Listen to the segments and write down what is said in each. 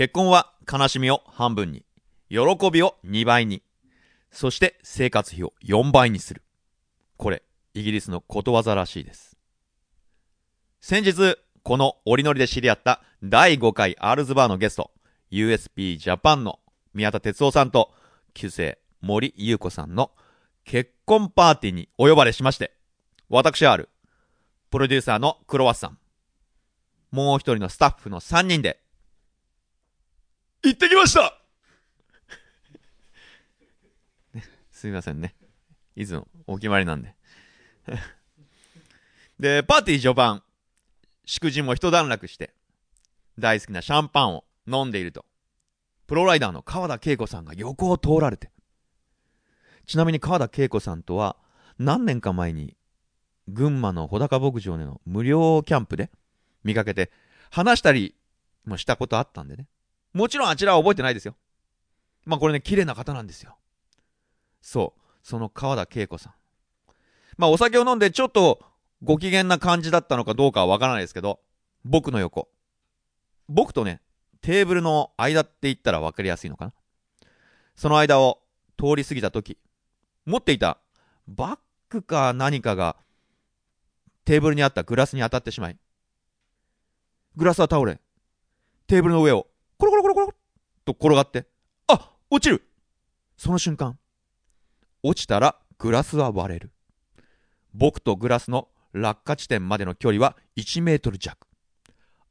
結婚は悲しみを半分に、喜びを2倍に、そして生活費を4倍にする。これ、イギリスのことわざらしいです。先日、この折り乗りで知り合った第5回アールズバーのゲスト、USP ジャパンの宮田哲夫さんと、旧姓森優子さんの結婚パーティーにお呼ばれしまして、私ある、プロデューサーのクロワッサン、もう一人のスタッフの3人で、行ってきました すいませんね。いつもお決まりなんで で、パーティー序盤、祝辞も一段落して、大好きなシャンパンを飲んでいると、プロライダーの川田恵子さんが横を通られて、ちなみに川田恵子さんとは、何年か前に、群馬の穂高牧場での無料キャンプで見かけて、話したりもしたことあったんでね。もちろんあちらは覚えてないですよ。まあこれね、綺麗な方なんですよ。そう。その川田恵子さん。まあお酒を飲んでちょっとご機嫌な感じだったのかどうかはわからないですけど、僕の横。僕とね、テーブルの間って言ったら分かりやすいのかな。その間を通り過ぎた時、持っていたバッグか何かがテーブルにあったグラスに当たってしまい、グラスは倒れ、テーブルの上をコロコロコロコロと転がって、あ落ちるその瞬間、落ちたらグラスは割れる。僕とグラスの落下地点までの距離は1メートル弱。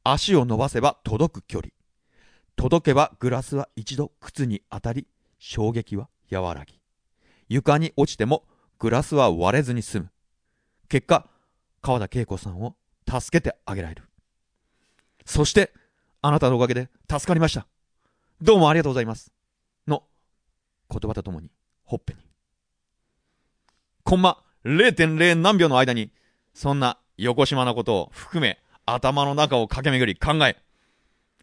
足を伸ばせば届く距離。届けばグラスは一度靴に当たり、衝撃は和らぎ。床に落ちてもグラスは割れずに済む。結果、川田恵子さんを助けてあげられる。そして、あなたのおかげで助かりました。どうもありがとうございます。の言葉とともに、ほっぺに。コンマ0.0何秒の間に、そんな横島なことを含め、頭の中を駆け巡り考え、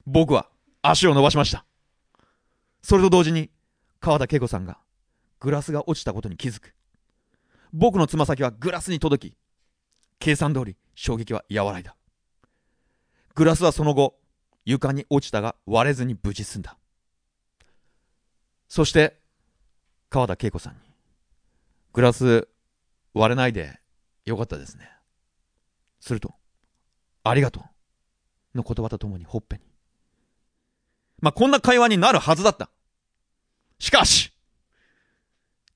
僕は足を伸ばしました。それと同時に、川田恵子さんが、グラスが落ちたことに気づく。僕のつま先はグラスに届き、計算通り衝撃は和らいだ。グラスはその後、床に落ちたが割れずに無事済んだ。そして、川田恵子さんに、グラス割れないでよかったですね。すると、ありがとうの言葉とともにほっぺに。まあ、こんな会話になるはずだった。しかし、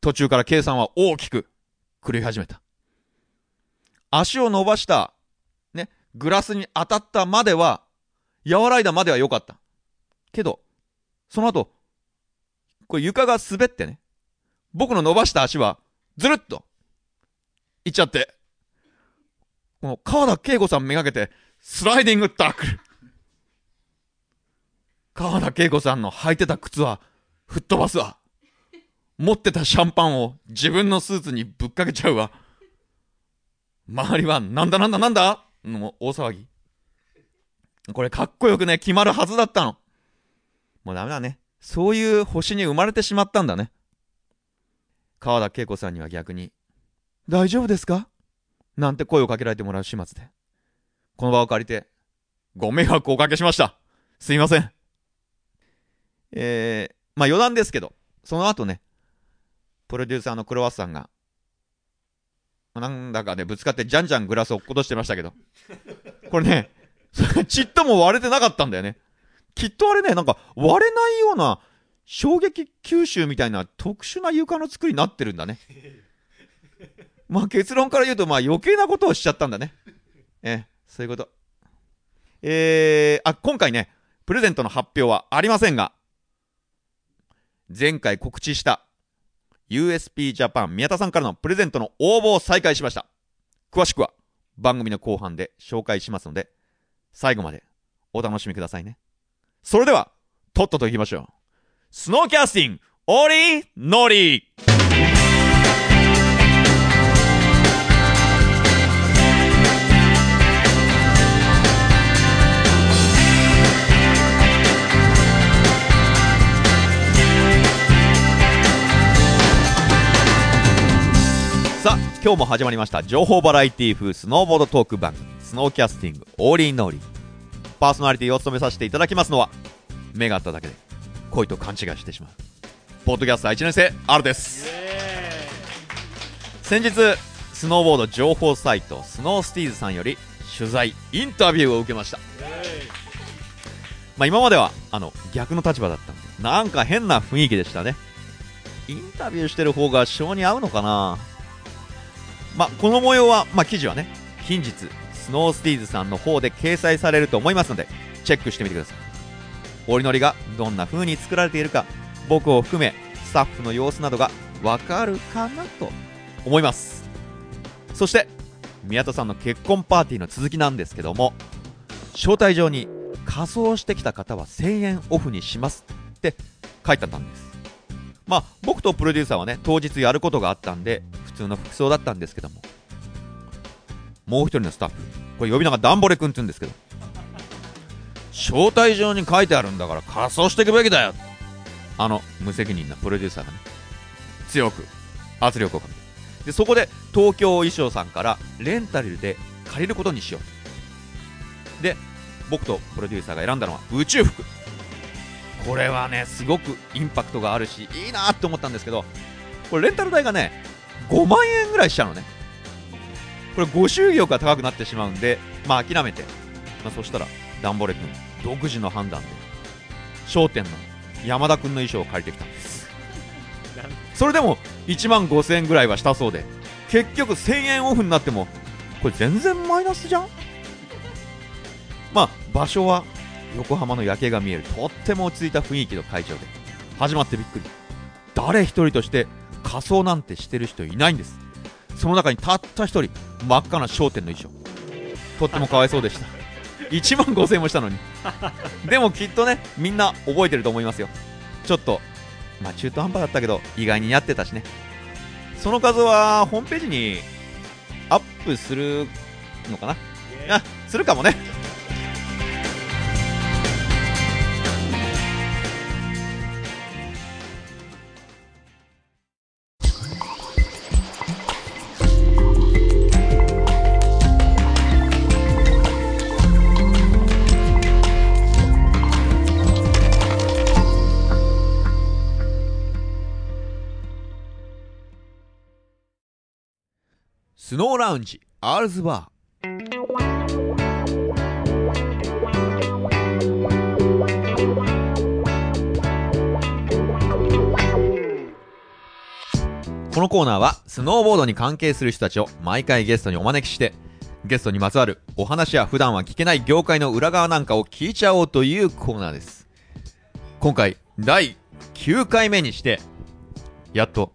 途中から計算は大きく狂い始めた。足を伸ばした、ね、グラスに当たったまでは、和らいだまでは良かった。けど、その後、これ床が滑ってね、僕の伸ばした足は、ずるっと、いっちゃって、この川田恵子さんめがけて、スライディングタックル。川田恵子さんの履いてた靴は、吹っ飛ばすわ。持ってたシャンパンを自分のスーツにぶっかけちゃうわ。周りは、なんだなんだなんだ？の大騒ぎ。これかっこよくね、決まるはずだったの。もうダメだね。そういう星に生まれてしまったんだね。川田恵子さんには逆に、大丈夫ですか？なんて声をかけられてもらう始末で。この場を借りて、ご迷惑をおかけしました。すいません。えー、まあ余談ですけど、その後ね、プロデューサーのクロワッサンが、なんだかね、ぶつかってじゃんじゃんグラスを落っことしてましたけど、これね、ちっとも割れてなかったんだよね。きっとあれね、なんか割れないような衝撃吸収みたいな特殊な床の作りになってるんだね。まあ結論から言うと、まあ余計なことをしちゃったんだね。えそういうこと。えー、あ、今回ね、プレゼントの発表はありませんが、前回告知した USP ジャパン宮田さんからのプレゼントの応募を再開しました。詳しくは番組の後半で紹介しますので、最後までお楽しみくださいね。それでは、とっとと行きましょう。スノーキャスティング、オリー、ノリさあ今日も始まりました情報バラエティ風スノーボードトーク番組スノーキャスティングオーリーノーリー。パーソナリティを務めさせていただきますのは目が合っただけで恋と勘違いしてしまう。ポッドキャスター1年生 R です。先日スノーボード情報サイトスノースティーズさんより取材インタビューを受けました。まあ今まではあの逆の立場だったんでなんか変な雰囲気でしたね。インタビューしてる方が性に合うのかな。まあこの模様は、まあ、記事はね近日スノースティーズさんの方で掲載されると思いますのでチェックしてみてください。折りのりがどんな風に作られているか僕を含めスタッフの様子などがわかるかなと思います。そして宮田さんの結婚パーティーの続きなんですけども招待状に仮装してきた方は1000円オフにしますって書いてあったんです。まあ僕とプロデューサーはね当日やることがあったんで普通の服装だったんですけどももう一人のスタッフ。これ呼び名がダンボレ君って言うんですけど。招待状に書いてあるんだから仮装していくべきだよ。あの無責任なプロデューサーがね。強く圧力をかけて。でそこで東京衣装さんからレンタルで借りることにしようで僕とプロデューサーが選んだのは宇宙服。これはねすごくインパクトがあるしいいなって思ったんですけどこれレンタル代がね5万円ぐらいしちゃうのね。これご祝儀が高くなってしまうんでまあ諦めて、まあ、そしたらダンボレ君独自の判断で商店の山田君の衣装を借りてきた。んですそれでも1万5000円ぐらいはしたそうで結局1000円オフになってもこれ全然マイナスじゃん？まあ場所は横浜の夜景が見えるとっても落ち着いた雰囲気の会場で始まってびっくり。誰一人として仮装なんてしてる人いないんです。その中にたった一人真っ赤な商店の衣装。とってもかわいそうでした。1万5000円もしたのに。でもきっとねみんな覚えてると思いますよ。ちょっとまあ中途半端だったけど意外にやってたしね。その数はホームページにアップするのかな？あするかもねスノーラウンジアールズバー。このコーナーはスノーボードに関係する人たちを毎回ゲストにお招きしてゲストにまつわるお話や普段は聞けない業界の裏側なんかを聞いちゃおうというコーナーです。今回第9回目にしてやっと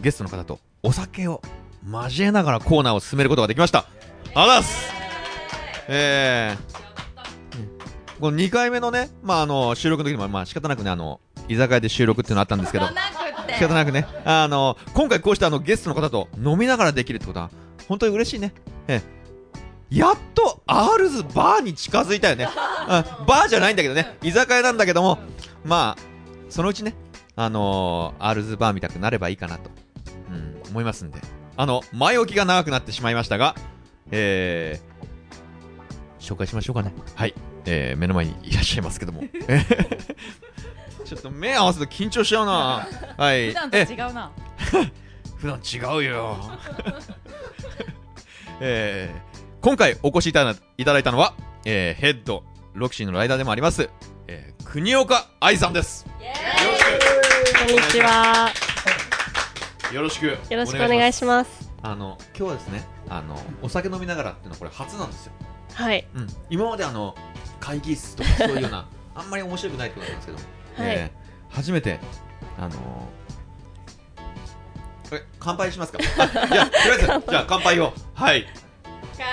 ゲストの方とお酒を交えながらコーナーを進めることができました。あざっすえー、この2回目のね、まあ、あの、収録の時も、まあ、仕方なくね、あの、居酒屋で収録っていうのあったんですけど、仕方なくね、あの、今回こうしてあの、ゲストの方と飲みながらできるってことは、本当に嬉しいね。えー、やっと、アールズバーに近づいたよね。バーじゃないんだけどね、居酒屋なんだけども、まあ、そのうちね、あのー、アールズバーみたくなればいいかなと、うん、思いますんで。あの、前置きが長くなってしまいましたが、えー、紹介しましょうかね。はい。えー、目の前にいらっしゃいますけども。ちょっと目合わせると緊張しちゃうな。はい。普段と違うな。普段違うよ。えー、今回お越しいただいただいたのは、えー、ヘッド、ロキシーのライダーでもあります、えー、国岡愛さんです。こんにちは。よろしく。よろしくお願いします。あの今日はですねあのお酒飲みながらっていうのはこれ初なんですよ。はい、うん、今まであの会議室とかそういうような あんまり面白くないってことなんですけど、はい。えー、初めてあのー、え乾杯しますか？じゃあとりあえず じゃあ乾杯を。はい。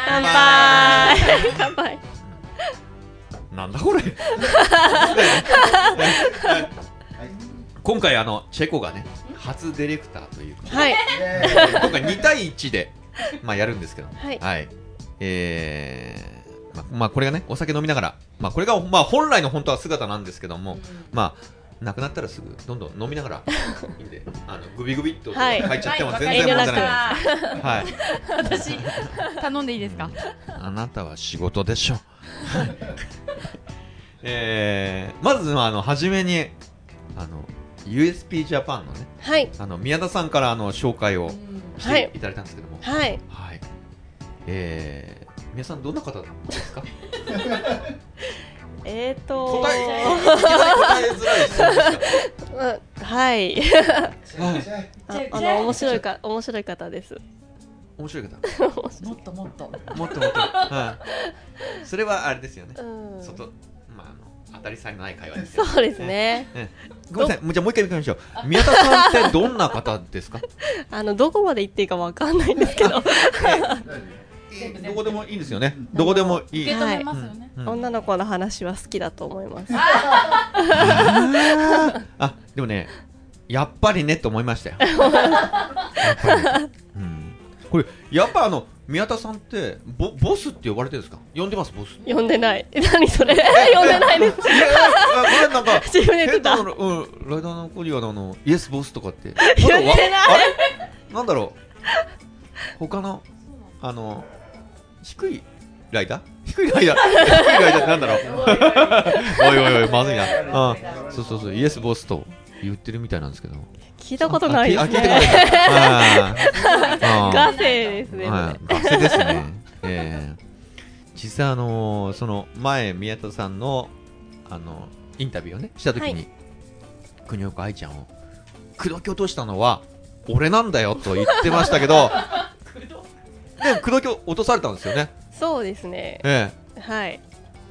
乾杯。乾杯。なんだこれ。今回あのチェコがね初ディレクターということで、はい、今回2対1で、まあ、やるんですけど、はい、はい、えー、まあ、まあ、これがね、お酒飲みながら、まあ、これが、まあ、本来の本当は姿なんですけども、うん、まあ、なくなったらすぐどんどん飲みながら。いいんで、あのグビグビっと入っちゃっても全然問題ない。です。はい。私頼んでいいですか？あなたは仕事でしょ。えー、まずあの初めにあの USP ジャパンのねはい。あの宮田さんからあの紹介をしはい。ていただいたんですけども。はい。はい、えー、宮田さんどんな方ですか？えーと答え 答えづらいですうんはい。か、はい、ああの面白いか面白い方です。面白い方？もっともっと。もっともっと、はい、それはあれですよね、うん。外当たり障りのない会話ですよ。そうですね。ええごめんなさい。もうじゃあもう一回見てみましょう。宮田さんってどんな方ですか？あのどこまで行っていいかわかんないんですけど、どこでもいいんですよね。どこでもいい、受け止めますよね、うん。女の子の話は好きだと思います。あでもねやっぱりねと思いましたよ。うん、これやっぱあの宮田さんってボボスって呼ばれてるんですか？呼んでますボス。呼んでない。え 何それ？呼んでないです。これなんか 自分で言ってた。うんライダーのコリアのあのイエスボスとかって。言ってない。あれ？なんだろう？他のあの低いライダー？低いライダー？低いライダーってなんだろう？おいおいおいまずいな。あそうそうそうイエスボスと言ってるみたいなんですけど聞いたことないですね。ガセですね。はい、学生ですね。ええ実際あのーその前宮田さんのあのインタビューをねした時に、はい国岡愛ちゃんを口説き落としたのは俺なんだよと言ってましたけど、で も口説き落とされたんですよね。そうですね。えはい。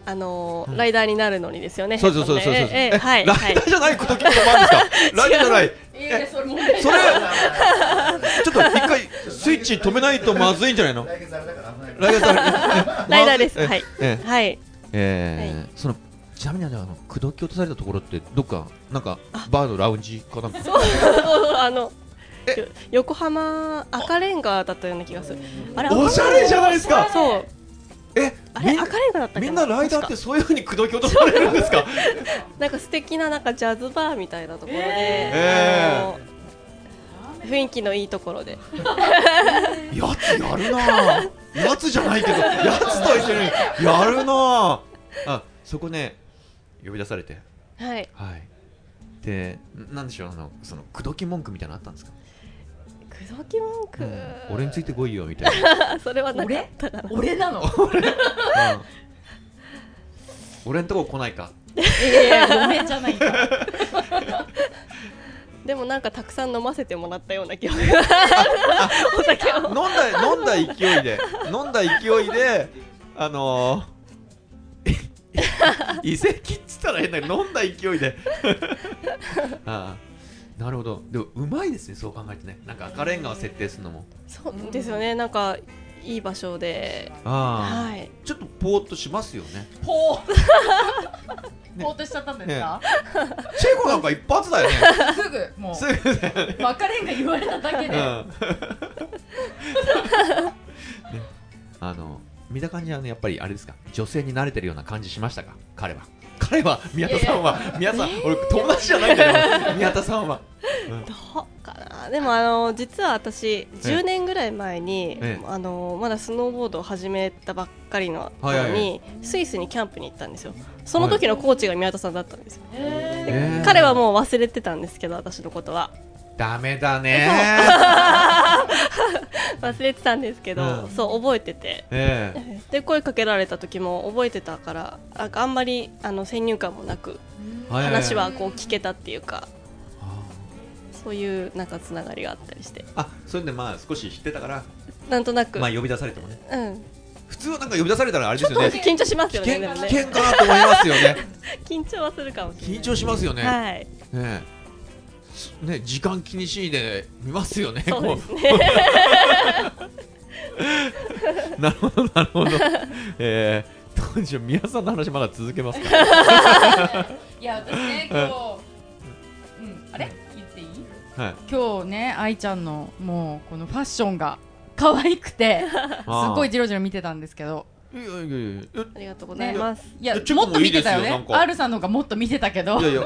あのーうんライダーになるのにですよね。え、そうそうそうそうそう。えええはいライはいダーじゃない口説き落とされですか？ライダーじゃない。いやいやそれそれ ちょっと一回スイッチ止めないとまずいんじゃないの？ライダーライダーですえはいええはい。えーそのちなみにあの口説き落とされたところってどっかなんかバーのラウンジかなんか？そうそうあの横浜赤レンガだったような気がする。あれおしゃれじゃないですかそう。えみんあれ赤レンガだったみんなライダーってそういうふうに口説き落とされるんですか？なんか素敵ななんかジャズバーみたいなところで、えあの雰囲気のいいところで。やつやるな。ぁやつじゃないけどやつと一緒にやるな。ぁあそこね呼び出されて。はい。はい。でなんでしょうあのその口説き文句みたいなのあったんですか、口説き文句、俺についてこいよみたいな、それはなかったかな。俺？なの？うん。俺んとこ来ないか。いやいや嫁じゃないか。でもなんかたくさん飲ませてもらったような記憶がお酒を。飲んだ飲んだ勢いで。飲んだ勢いであのー、遺跡っつったら変だけど飲んだ勢いで。ああなるほど。でもうまいですねそう考えてね。なんか赤レンガを設定するのも。そうですよね。なんかいい場所で、ああ、はい。ちょっとぽーっとしますよね。ポー ポーっとしちゃったんですか、チェコなんか一発だよね。すぐもすぐ。だよねう別れんが言われただけで、うん。ね、あの見た感じはねやっぱりあれですか？女性に慣れてるような感じしましたか？彼は彼は宮田さんは宮田さん俺友達じゃないんだよ。宮田さんは、うん。どうかな。でもあの実は私10年ぐらい前に、ええ。あのまだスノーボードを始めたばっかりの頃に、スイスにキャンプに行ったんですよ。その時のコーチが宮田さんだったんですよ。えー彼はもう忘れてたんですけど私のことはダメだね。忘れてたんですけど、うん。そう覚えてて。ええ。で声かけられた時も覚えてたからなんかあんまりあの先入観もなく話はこう聞けたっていうかあそういうなんかつながりがあったりして。あそれでまあ少し知ってたから。なんとなく、まあ呼び出されてもね。うん。普通はなんか呼び出されたらあれですよね。緊張します危よね危険かなと思いますよね。緊張はするかも緊張しますよね、はい。ねね時間気にしないで見ますよねそうこですね。う。なるほどなるほど。えー、当時宮さんの話まだ続けますか？いや私ね今日、うん、あれ？言っていい？はい。今日ね愛ちゃんのもうこのファッションが可愛くてすっごいジロジロ見てたんですけどいやいやいやいや。ありがとうございます、いやいやチェコももっと見てたよね。いいですよなんか。R さんの方がもっと見てたけど。いやいや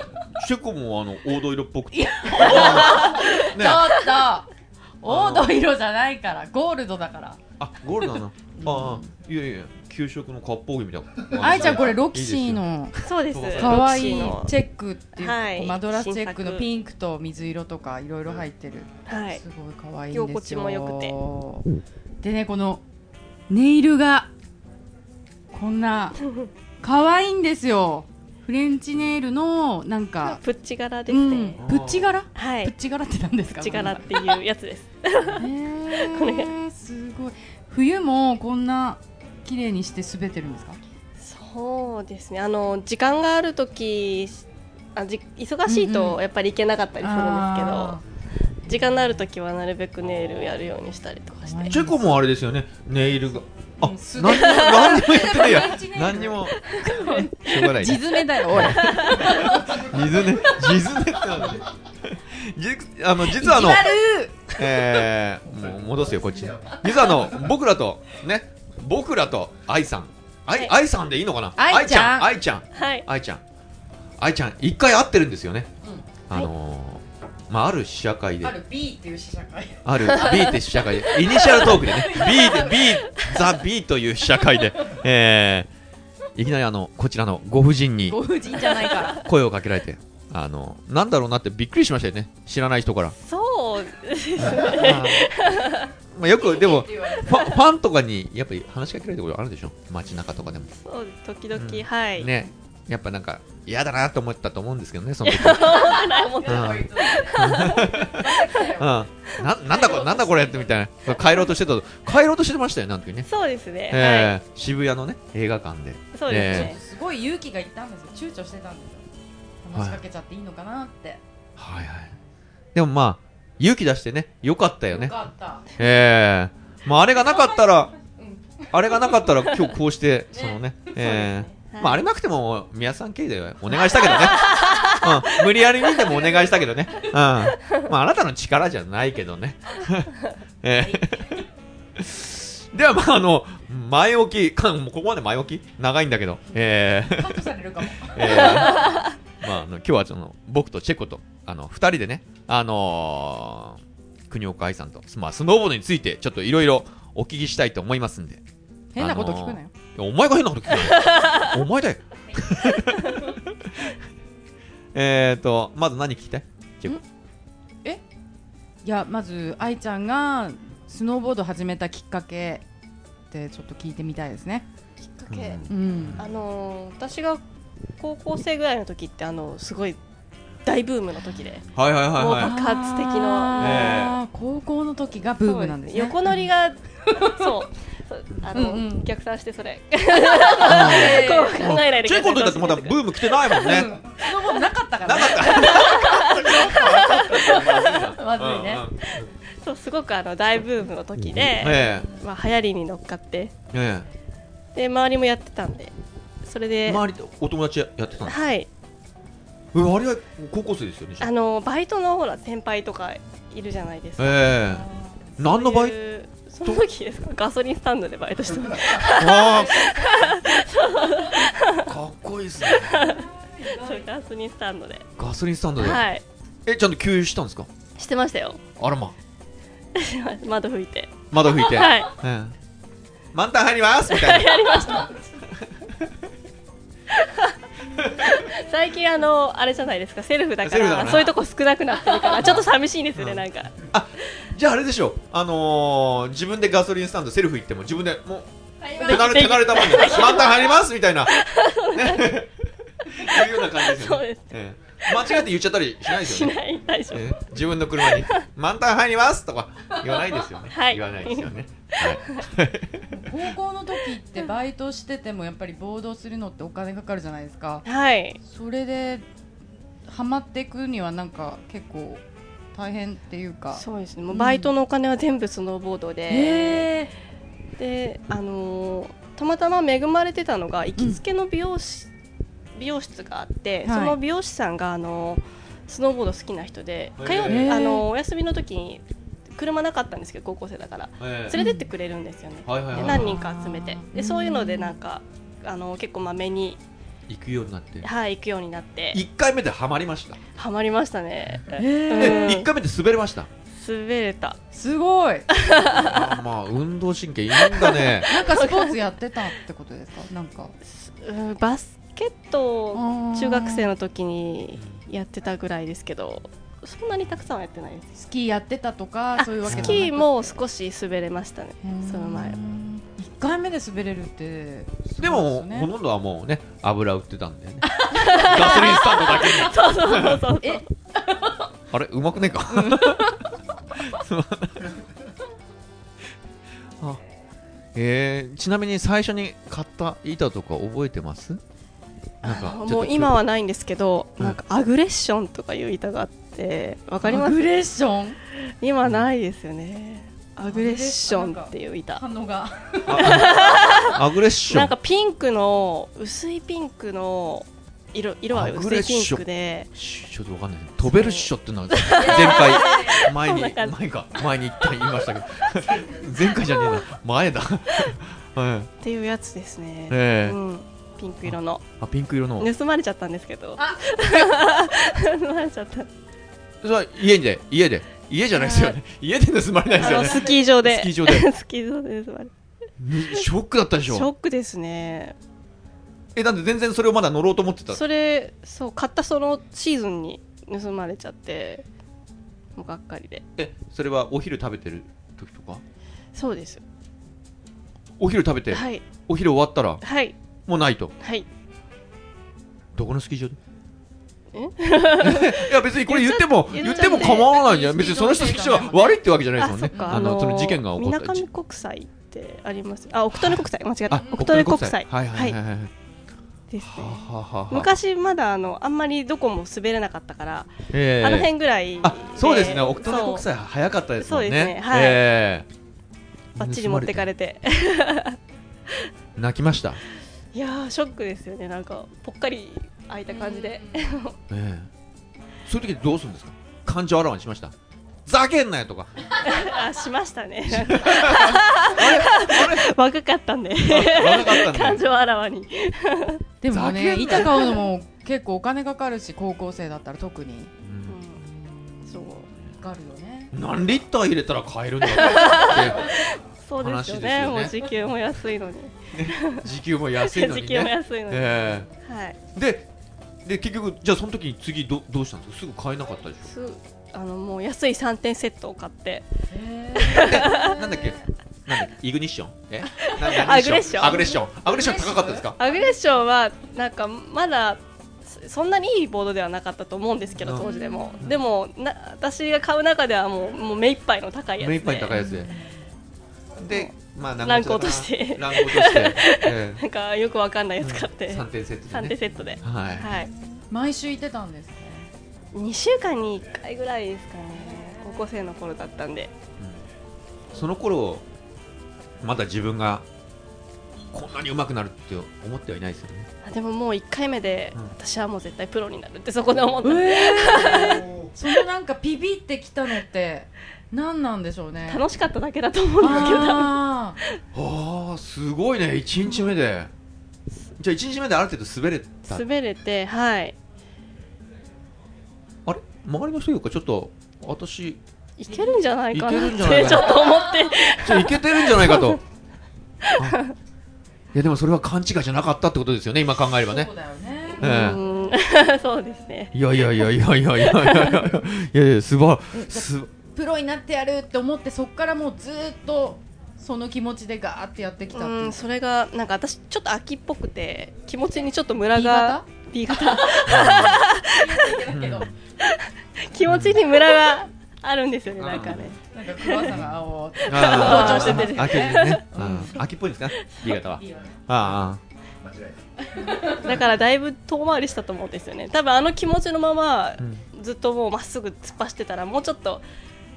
チェコもあの黄土色っぽくて。ね。ちょっと黄土色じゃないから。ゴールドだから。あゴールドな。のああいやいや昨給食の割烹着みたいな。愛ちゃんこれロキシーいいのそうです。そうそう可愛いロキシーの。チェックっていう、はい。マドラスチェックのピンクと水色とかいろいろ入ってる、はい。すごい可愛いんですよ。居心地も良くでねこのネイルがこんな可愛いんですよ。フレンチネイルのなんか、プッチ柄でうん。すね、プッチ柄？はい。プッチ柄って何ですか？プッチ柄っていうやつです。へーすごい。冬もこんな綺麗にして滑ってるんですか？そうですね。あの時間がある時あじ忙しいうんうん。とやっぱり行けなかったりするんですけど、あ時間のある時はなるべくネイルやるようにしたりとかして。はいチェコもあれですよね。ネイルがあ何にも何にも言ってないや。何にも。しょうがないー地詰めだよおい。水ね水ねってなんだね。じあの実はあのえー、もう戻すよこっち。実はあの僕らとね。僕らと愛さん。愛はい。愛さんでいいのかな？愛ちゃん。愛ちゃん。はい。愛ちゃん。愛ちゃん一回会ってるんですよね、あのーまあある試写会で。ある B っていう試写会。ある。B って試写会で、イニシャルトークでね、B で、B、ザ・ B という試写会で、えー、いきなりあの、こちらのご婦人にご婦人じゃないから。声をかけられて、あの、なんだろうなってびっくりしましたよね、知らない人から。そう。まあよく、でも、ファファンとかにやっぱり話しかけられたことあるでしょ。街中とかでも。そう時々、うん。はい、ね。やっぱなんか、嫌だなと思ったと思うんですけどね、その時。思ってう。ん。うん、ななんだこれ、なんだこれってみたいな、帰ろうとしてたと、帰ろうとしてましたよ、なんていうね。そうですね、えー渋谷のね映画館で。はいそうですね、すごい勇気がいったんですよ。躊躇してたんですよ。話しかけちゃっていいのかなって、はい。はい。でもまあ勇気出してねよかったよね。よかった。ええ。まああれがなかったらうん。あれがなかったら今日こうしてそのね。ええはい。まああれなくても宮さん系でお願いしたけどね。うん。無理やりにでもお願いしたけどね。うん。まああなたの力じゃないけどね。ええ。ではまああの前置き。かもうここまで前置き？長いんだけど。ええ。カットされるかも。えーまあ、あの今日はその僕とチェコとあの2人でね、あのー国岡愛さんと、まあ、スノーボードについてちょっといろいろお聞きしたいと思いますんで。変なこと聞くなよ、いやお前が変なこと聞くの お前だよ。えっとまず何聞きたい？チェコいやまず愛ちゃんがスノーボード始めたきっかけってちょっと聞いてみたいですね。きっかけ、うん。あのー私が高校生ぐらいの時ってあのすごい大ブームの時で。はいはいはいはもう爆発的な。あー高校の時がブームなんですね。横乗りがそう。あの、うんうん。逆算してそれ。え こう考えないでチェコの時だってまだブーム来てないもんね。ースノーボードなかったからね。なかった。まずいね。そうすごくあの大ブームの時で、えまあ、流行りに乗っかって。ええ。で周りもやってたんで。それえで、周りでお友達やってたんですはいえあれは高校生ですよねあ。あのバイトのほら先輩とかいるじゃないですか、ええ。何のバイト？その時ですか？ガソリンスタンドでバイトしてましあー。かっこいいっすね。たそうガソリンスタンドで。ガソリンスタンドで、はい。えちゃんと給油したんですか？してましたよ。あらま 窓拭いて。窓拭いて、はい。ええ。満タン入ります！みたいな。やりました 最近あのあれじゃないですかセルフだからそういうとこ少なくなってるから ちょっと寂しいんですよねなんか。じゃああれでしょあのー、自分でガソリンスタンドセルフ行っても自分でもう手慣れで手慣れたもんで満タン入りますみたいな。ね。いうような感じですよね。そうです。ええ間違えて言っちゃったりしないですしよね。ない大丈夫。ええ自分の車に満タン入りますとか言わないですよね、はい。言わないですよね、はい。高校の時ってバイトしててもやっぱりボードするのってお金かかるじゃないですか。はい。それでハマっていくにはなんか結構大変っていうか。そうですね。もうバイトのお金は全部スノーボードで、へであのーたまたま恵まれてたのが行きつけの美容師、美容室があって、はい。その美容師さんがあのースノーボード好きな人でへー。通うへーあのーお休みの時に車なかったんですけど高校生だから。ええ連れてってくれるんですよね、はいはいはいで何人か集めて。うんでそういうのでなんかあのー結構まめに、行くようになって。はい、行くようになって。1回目でハマりました、ハマりましたね、え1回目で滑れました？滑れた。すごい。あまあ運動神経いいんだね。なんかスポーツやってたってことですか？なんか。うんバスケットを中中学生の時にやってたぐらいですけどそんなにたくさんはやってないです。スキーやってたとかあそういうわけスじゃなく。キーも少し滑れましたねその前1回目で滑れるってすでね。ほとんどはもうね油売ってたんだよね。ガソリンスタンドだけに。そうそうそうそうえ？あれ？うまくねえか？あえー、ちなみに最初に買った板とか覚えてます？もう今はないんですけど、うん。なんかアグレッションとかいう板があってわかります？アグレッション？今ないですよね。アグレッションっていう板。反応がアグレッション。なんかピンクの薄いピンクの色色はアグ薄いピンレッション。クで。しちょっとわかんない飛べるっしょっていうのは前回。前に前か。前に一回言いましたけど。前回じゃねえな。前だ。はい。っていうやつですね、ええ。うん、ピンク色の。あピンク色の。盗まれちゃったんですけど。あ。盗まれちゃった。それは家で家で。家じゃないですよね。家で盗まれないですよね。スキー場で。スキー場で。スキー場で盗まれショックだったでしショょックですね。えなんで全然それをまだ乗ろうと思ってた。それそう買ったそのシーズンに盗まれちゃってもうがっかりで。えそれはお昼食べてる時とか？そうです。お昼食べて、はい。お昼終わったら？はいもうないと。はい。どこのスキー場で？え？いや別にこれ言っても言言ってても構わないじゃん。別にその人スキー場が。悪いってわけじゃないですもんね。あのその事件が起こみなったかみ国際ってあります。あ奥利国際。間違えた。あ奥利国際。はいはいはいはいですね。はははは。昔まだあのあんまりどこも滑れなかったから、ええ。あの辺ぐらいであそうですね。奥利国そう際早かったですもんね。そうですね。はい。ええ。バッチリ持ってかれて。泣きましたいやーショックですよね。なんかぽっかり開いた感じで。ええ。そういう時どうするんですか？感情あらわにしました。ざけんなよとか。あしましたね。若 かったんで。若かったんで。感情あらわに。でもね板買うのも結構お金かかるし高校生だったら特に。うん。そう。かかるよね。何リッター入れたら買えるんだって そうですよね。ね。もう時給も安いのに。時給も安いの時給も安いのに、えはい。えでで結局じゃあその時に次どどうしたんですか？すぐ買えなかったでしすあのもう安い3点セットを買って。ょなんだっけ？なんだイグニッション？え？アグレッション。アグレッション。アグレッション高かったですか？アグレッションはなんかまだそそんなにいいボードではなかったと思うんですけどうん。当時でも。でもな私が買う中ではもうもう目いっぱいの高いやつで。目いっぱい高いやつででまあ長ランク持ちだな。落として。ランク落として。えなんかよくわかんないやつ買って、え3点セットで3ね点セットで、はい。はい、毎週行ってたんですね。2週間に1回ぐらいですかね。高校生の頃だったんで。その頃まだ自分がこんなに上手くなるって思ってはいないですよね。あでももう1回目で、うん。私はもう絶対プロになるってそこで思った、そのなんかピビってきたのって何なんでしょうね。楽しかっただけだと思うんですけど。あああすごいね。1日目で。じゃあ1日目である程度滑れた。滑れてはい。あれ？周りの人よりか？ちょっと私。いけるんじゃないかいけなっるんじゃないかてちょっと思って。ちょいけてるんじゃないかと。あいやでもそれは勘違いじゃなかったってことですよね今考えればね。そうだよね。ええ。うん。そうですね。いやいやいやいやいやいやいやいや。いやいやすばすプロになってやるって思ってそっからもうずーっとその気持ちでガーってやってきたっていう。うんそれがなんか私ちょっと秋っぽくて気持ちにちょっとムラ B が 型？B 型。気持ちにムラがあるんですよねなんかね。なんか黒さが青あ 同調して出てるあ秋ですね、うん、秋っぽいんですか？B 型は。あだからだいぶ遠回りしたと思うんですよね。多分あの気持ちのままずっともうまっすぐ突っ走ってたらもうちょっと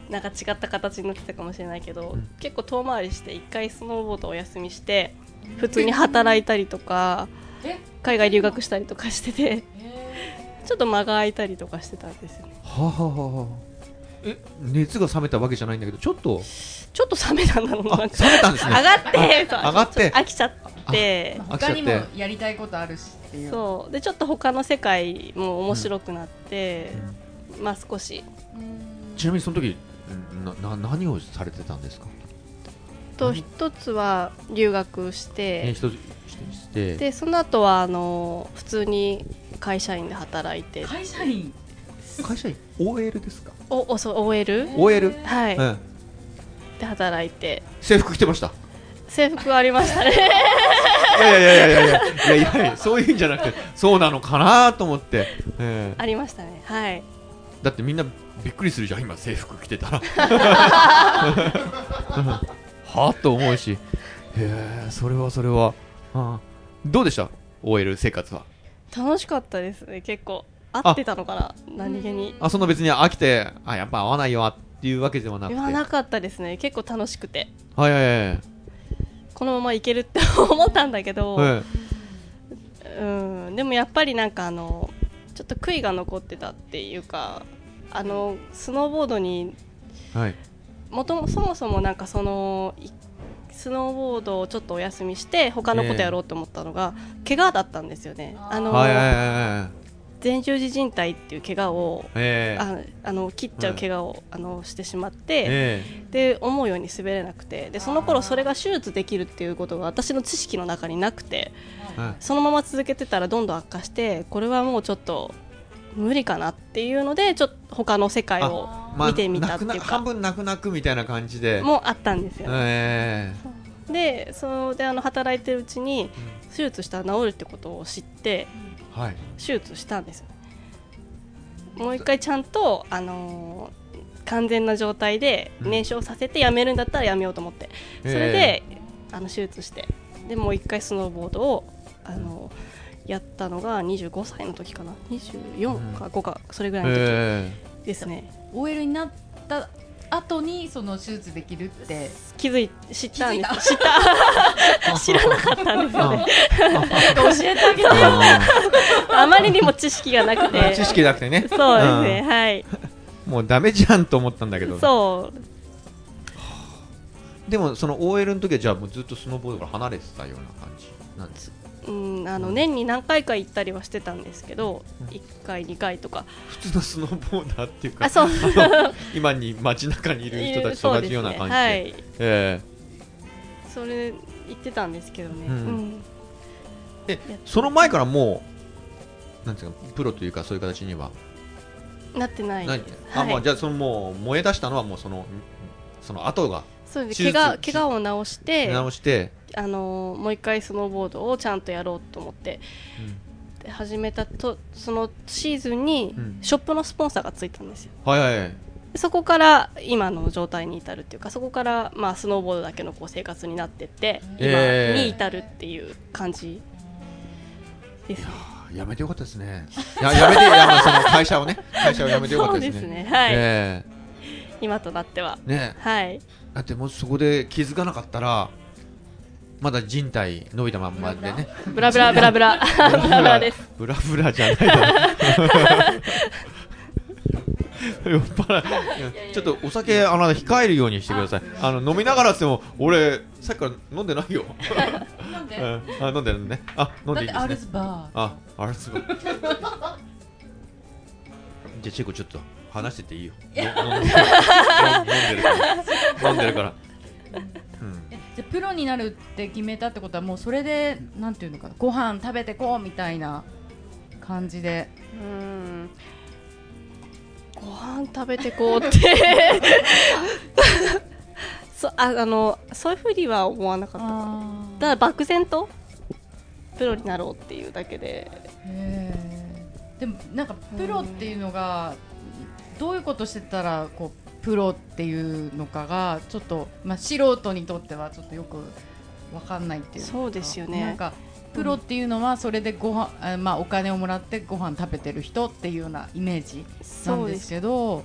なんか違った形になってたかもしれないけど、うん。結構遠回りして一回スノーボードをお休みして普通に働いたりとかえ？海外留学したりとかしててへちょっと間が空いたりとかしてたんですよ。ねはあはあは。あえ？熱が冷めたわけじゃないんだけどちょっと？ちょっと冷めたんだろうな冷めたんですね。上がって上がって？飽きちゃって。他にもやりたいことあるしっていう。そう。でちょっと他の世界も面白くなって、まあ少し。うんちなみにその時な何をされてたんですか？と一つは留学して,、してでその後はあの普通に会社員で働いて。会社員？会社員？OL ですか？おおそう OL?OL OL はい、うん、で働いて。制服着てました？制服ありましたね。いやいやいやいやいや。いやそういうんじゃなくてそうなのかなと思って、えー、ありましたね。はい。だってみんなびっくりするじゃん今制服着てたら。はあと思うし。へえそれはそれは、ああ。どうでした？OL 生活は。楽しかったですね結構。合ってたのかな何気に。あそんな別に飽きてあやっぱ合わないよっていうわけではなくて。言わなかったですね結構楽しくて。はいはいはい。はいこのままいけるって思ったんだけど、はい。うん、でもやっぱりなんかあのちょっと悔いが残ってたっていうかあのスノーボードにはい。もともそもそもなんかそのいスノーボードをちょっとお休みして他のことやろうと思ったのが、怪我だったんですよね。あの、はいはいはいはい前十字靭帯っていう怪我をええ。ああの切っちゃう怪我を、あのしてしまって、えで思うように滑れなくてでその頃それが手術できるっていうことが私の知識の中になくてえはい。そのまま続けてたらどんどん悪化してこれはもうちょっと無理かなっていうのでちょっと他の世界をまあ見てみたっていう泣くな半か分泣く泣くみたいな感じで。もあったんですよね。え。でそれであの働いてるうちに手術したら治るってことを知ってえはい。手術したんですよ。もう一回ちゃんと、あのー完全な状態でうん。燃焼させてやめるんだったらやめようと思って、それで、あの手術して。でもう一回スノーボードを、あのーやったのが25歳の時かな。24か5かそれぐらいの時えですね、OL になった後にその手術できるって。気づい知ったんで気づいす知った。知らなかったんですよね。教えてあげて。よああまりにも知識がなくーて知識なくてね。そうですね、はい。うんもうダメじゃんと思ったんだけど。そう。でもその OL の時はじゃあもうずっとスノーボードから離れてたような感じなんですうん、あの年に何回か行ったりはしてたんですけど、うん。1回、2回とか、普通のスノーボーダーっていうかあそう。の今に街中にいる人たちと同じような感じではい、えそれ行ってたんですけどね、うん。うん。ええその前からもうなんていうかプロというかそういう形には？なってない。あ、はい。まあじゃあそのもう燃え出したのはもうそのその後がそうです怪我怪我を治して、直して、あのもう一回スノーボードをちゃんとやろうと思って。で始めたとそのシーズンにうん。ショップのスポンサーがついたんですよ。はいはいはい。でそこから今の状態に至るっていうかそこからまあスノーボードだけのこう生活になってってえー今に至るっていう感じです。ね。あやめてよかったですね。いややめてやまあその会社をね。会社をやめてよかったですね。そうですねはい。え今となっては。えね。はい。だってもうそこで気づかなかったらまだ人体伸びたまんまでね。ブラブラ ブラブラ。ブラブラ。です。ブラブラじゃないだろ 酔っ払い。ちょっとお酒あの控えるようにしてください。あ。の飲みながらっても俺さっきから飲んでないよ。なんで。うん。あ飲んでるね。あ飲んでいいだってアルですねスバああれすごいじゃあチェコちょっと話してていいよ。飲んでるから。飲んでるからうんーえじゃあプロになるって決めたってことはもうそれでなんていうのかなご飯食べてこうみたいな感じで。うん。ご飯食べてこうって。そああのそういうふうには思わなかった。かなただ漠然とプロになろうっていうだけで。でもなんかプロっていうのがどういうことしてたらこうプロっていうのかがちょっと、まあ、素人にとってはちょっとよくわかんないっていうか。そうですよね。なんかプロっていうのはそれでご飯、あまあ、お金をもらってご飯食べてる人っていうようなイメージなんですけど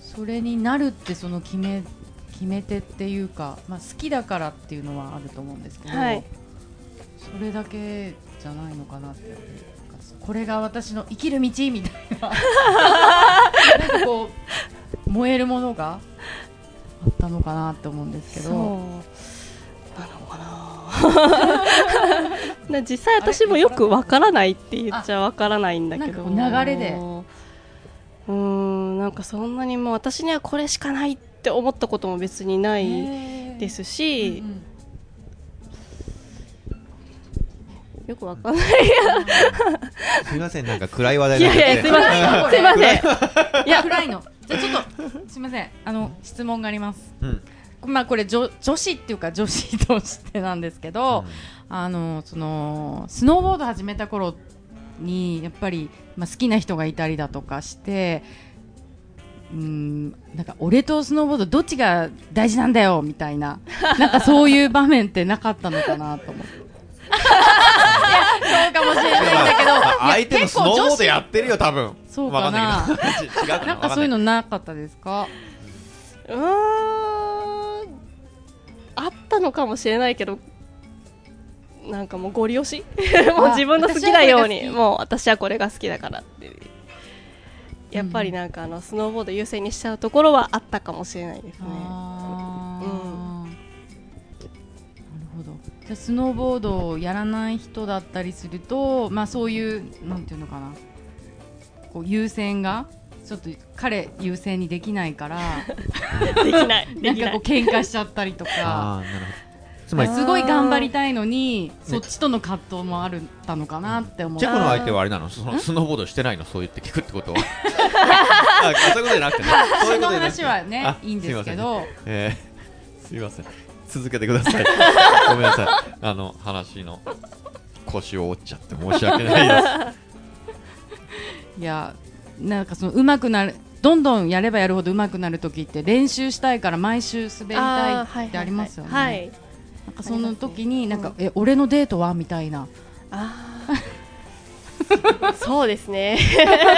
それになるってその決め決め手っていうか、まあ、好きだからっていうのはあると思うんですけど、はい。それだけじゃないのかなってこれが私の生きる道みたいな。なんかこう燃えるものがあったのかなって思うんですけそう。どなのかな。な実際私もよくわからないって言っちゃわからないんだけど。なんかこう流れで。うーんなんかそんなにもう私にはこれしかないって思ったことも別にないですし、うんよくわかんない。すいませんなんか暗い話題いやいやすいませんすいません。いや暗いのじゃあちょっとすみませんあの質問があります。うん。まあこれ女女子っていうか女子としてなんですけど、あのそのスノーボード始めた頃にやっぱり、まあ、好きな人がいたりだとかしてうんなんか俺とスノーボードどっちが大事なんだよみたいななんかそういう場面ってなかったのかなと思って。そうかもしれないんだけど。あ相手も結構スノーボードやってるよ多分。そうかな。なんかそういうわのなかったですか？うーん。あったのかもしれないけどなんかもうゴリ押し？もう自分の好きなように私はこれが好きもう私はこれが好きだからってやっぱりなんかあのスノーボード優先にしちゃうところはあったかもしれないですねじゃあスノーボードをやらない人だったりするとまあそういうなんていうのかな。こう優先がちょっと彼優先にできないからできないなできない。んかこう喧嘩しちゃったりとか。あーなるほど。つまりすごい頑張りたいのにそっちとの葛藤もあるったのかなって思う。チェコの相手はあれなの？そのスノーボードしてないの？そう言って聞くってことは。あそういうことじゃなくてね。そういう私の話はねあいいんですけど。えー、すみません続けてください。ごめんなさい。あの話の腰を折っちゃって申し訳ないです。いやなんかその上手くなるどんどんやればやるほど上手くなる時って練習したいから毎週滑りたいってありますよね。はいなんかその時になんか、え俺のデートは？みたいな。あー そうですね。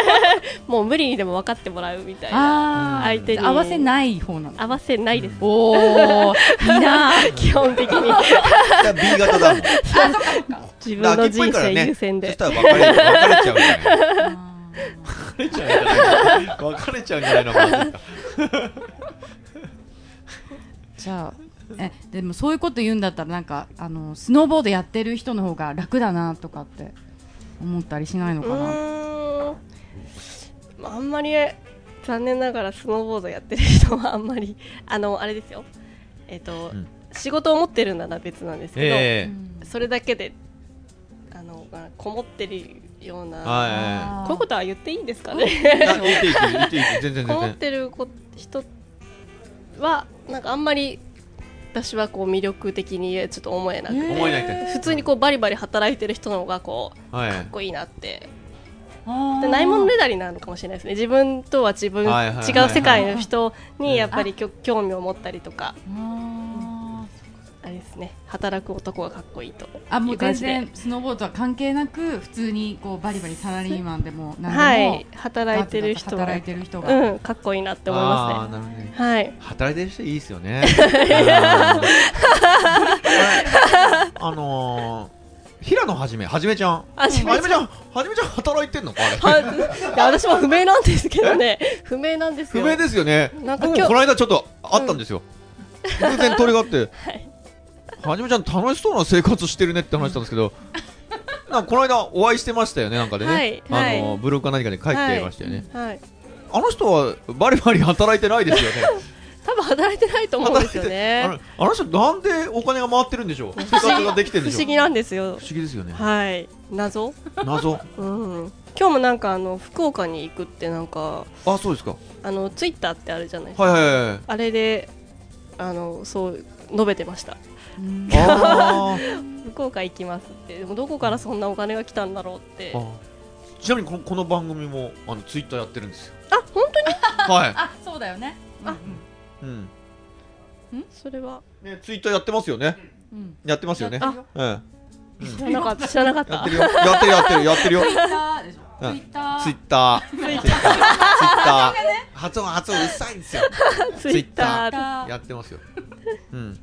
もう無理にでも分かってもらうみたいな。あ相手に。合わせない方なの。合わせないです。おお、いいな。基本的に。じゃあ B 型だ。もん自分の人生優先そでしたら別れ別れちゃうれちゃうんじゃない別れちゃうんじゃないの？じゃあ。えでもそういうこと言うんだったらなんかあの？スノーボードやってる人の？方が楽だなとかって思ったりしないのうかな。ーん。あんまり残念ながらスノーボードやってる人はあんまりあのあれですよ。えっ、と、うん。仕事を持ってるなら別なんですけど、えそれだけであのあこもってるような、こういうことは言っていいんですかね？いはいあ言っていい言っていい。全然。こもってるこ人はなんかあんまり私はこう魅力的にちょっと思えなくて、思えないって。普通にこうバリバリ働いてる人の方がこうはい。かっこいいなって。ないものねだりなのかもしれないですね。自分とは自分、はいはいはい違う世界の人にやっぱりきょ興味を持ったりとかれですね。働く男がかっこいいと。ーあもう全然スノーボードは関係なく普通にこうバリバリサラリーマンでも何でも、はい。働いてる人は。働いてる人が、うんかっこいいなって思いまあーなるほどね。すねはい。働いてる人いいですよね。う んあのー平野はじめはじめちゃん。はじめちゃん。はじめちゃんはじめちゃん働いてんのかあれ？はいいや私も不明なんですけどね。不明なんですよ。不明ですよね。なんか今日この間ちょっとあったんですよ、偶然通りがあって、はじめちゃん楽しそうな生活してるねって話したんですけど、なんかこの間お会いしてましたよねなんかでね、はいあのはいブログか何かで書いてましたよね、はいあの人はバリバリ働いてないですよね。多分働いてないと思うんですよあねのあの人なんでお金が回ってるんでしょう？生活ができてるんでしょう？不思議なんですよ。不思議ですよね。はい。謎？謎？うん。今日もなんかあの福岡に行くってなんかあそうですか。あのツイッターってあるじゃないですか、はいはいはいはい。あれであのそう述べてました福岡行きますって。でもどこからそんなお金が来たんだろうって。ちなみにこのこの番組もあのツイッターやってるんですよ。あ本当に？はあそうだよね。あ。うんい、うん。それは？ね、ツイッターやってますよね。うん。やってますよね。やってるよ。え知らなかった。知らなかった。えやってるよ。やってるやってるやってるよ。ツイッターでしょ。うんツイッター。ツイッター。ツイッター。ツイッター。発音発音うっさいんですよ。ツイッター。ツイッター。やってますよ。うん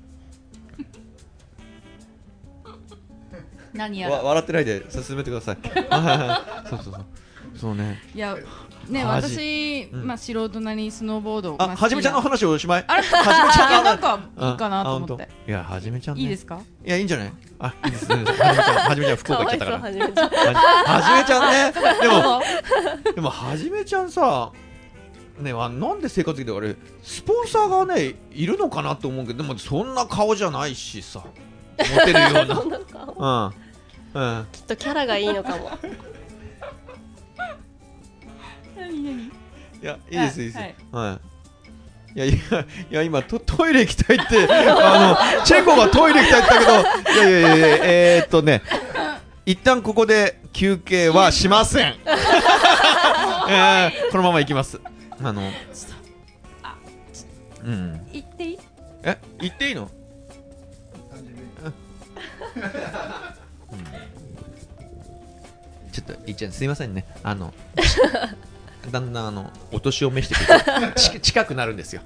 何やら。笑ってないで進めてください。そうそうそう。そうね。いやね私、うん。まあ素人なりにスノーボードあはじめちゃんの話をおしまい。あれはじめちゃんなん話かいいかなと思って。いやはじめちゃんね。いいですか？いやいいんじゃない？あいいですね。はじめちゃん福岡行っちゃったから。はじめちゃんね。でもでもはじめちゃんさねあなんで生活的であれスポンサーがねいるのかなと思うけどでもそんな顔じゃないしさモテるような。うんうん。きっとキャラがいいのかも。何何？いやいいですいいです。はい。はい。いやいやいや今トトイレ行きたいってあのチェコがトイレ行きたいって言ったけどいやいやいやいやえー、っとね一旦ここで休憩はしません、えー、このまま行きます。あのうん。言っていい？え？言っていいの？ちょっといっちゃんすいませんね。あの だんだんあのお年を召してくる 近くなるんですよ。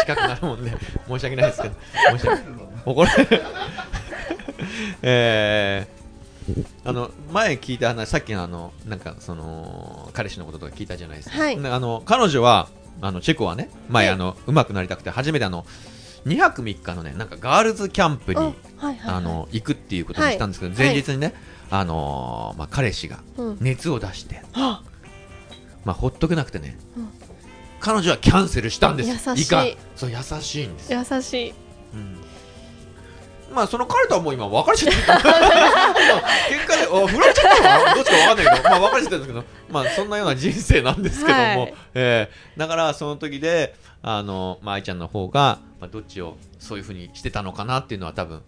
近くなるもんで申し訳ないですけど申し訳怒られ えー、あの前聞いた話さっきのあのなんかその彼氏のこととか聞いたじゃないですか、はい。であの彼女はあのチェコはね前、はい。あの上手くなりたくて初めてあの2泊3日のねなんかガールズキャンプに、あはいはいはい。あの行くっていうことにしたんですけど、はい。前日にね、あのーまあ、彼氏がうん。熱を出して、あまあ、ほっとけなくてね、うん。彼女はキャンセルしたんです。優しい。かん。そう優しいんですよ、優しい。うん。まあその彼とはもう今別れちゃってる 結果であ振られちゃったのかなどっちかわかんないけど。まあ別れちゃってるんですけど。まあそんなような人生なんですけども、はい。えーだからその時であの、まあ、愛ちゃんの方が、まあ、どっちをそういうふうにしてたのかなっていうのは多分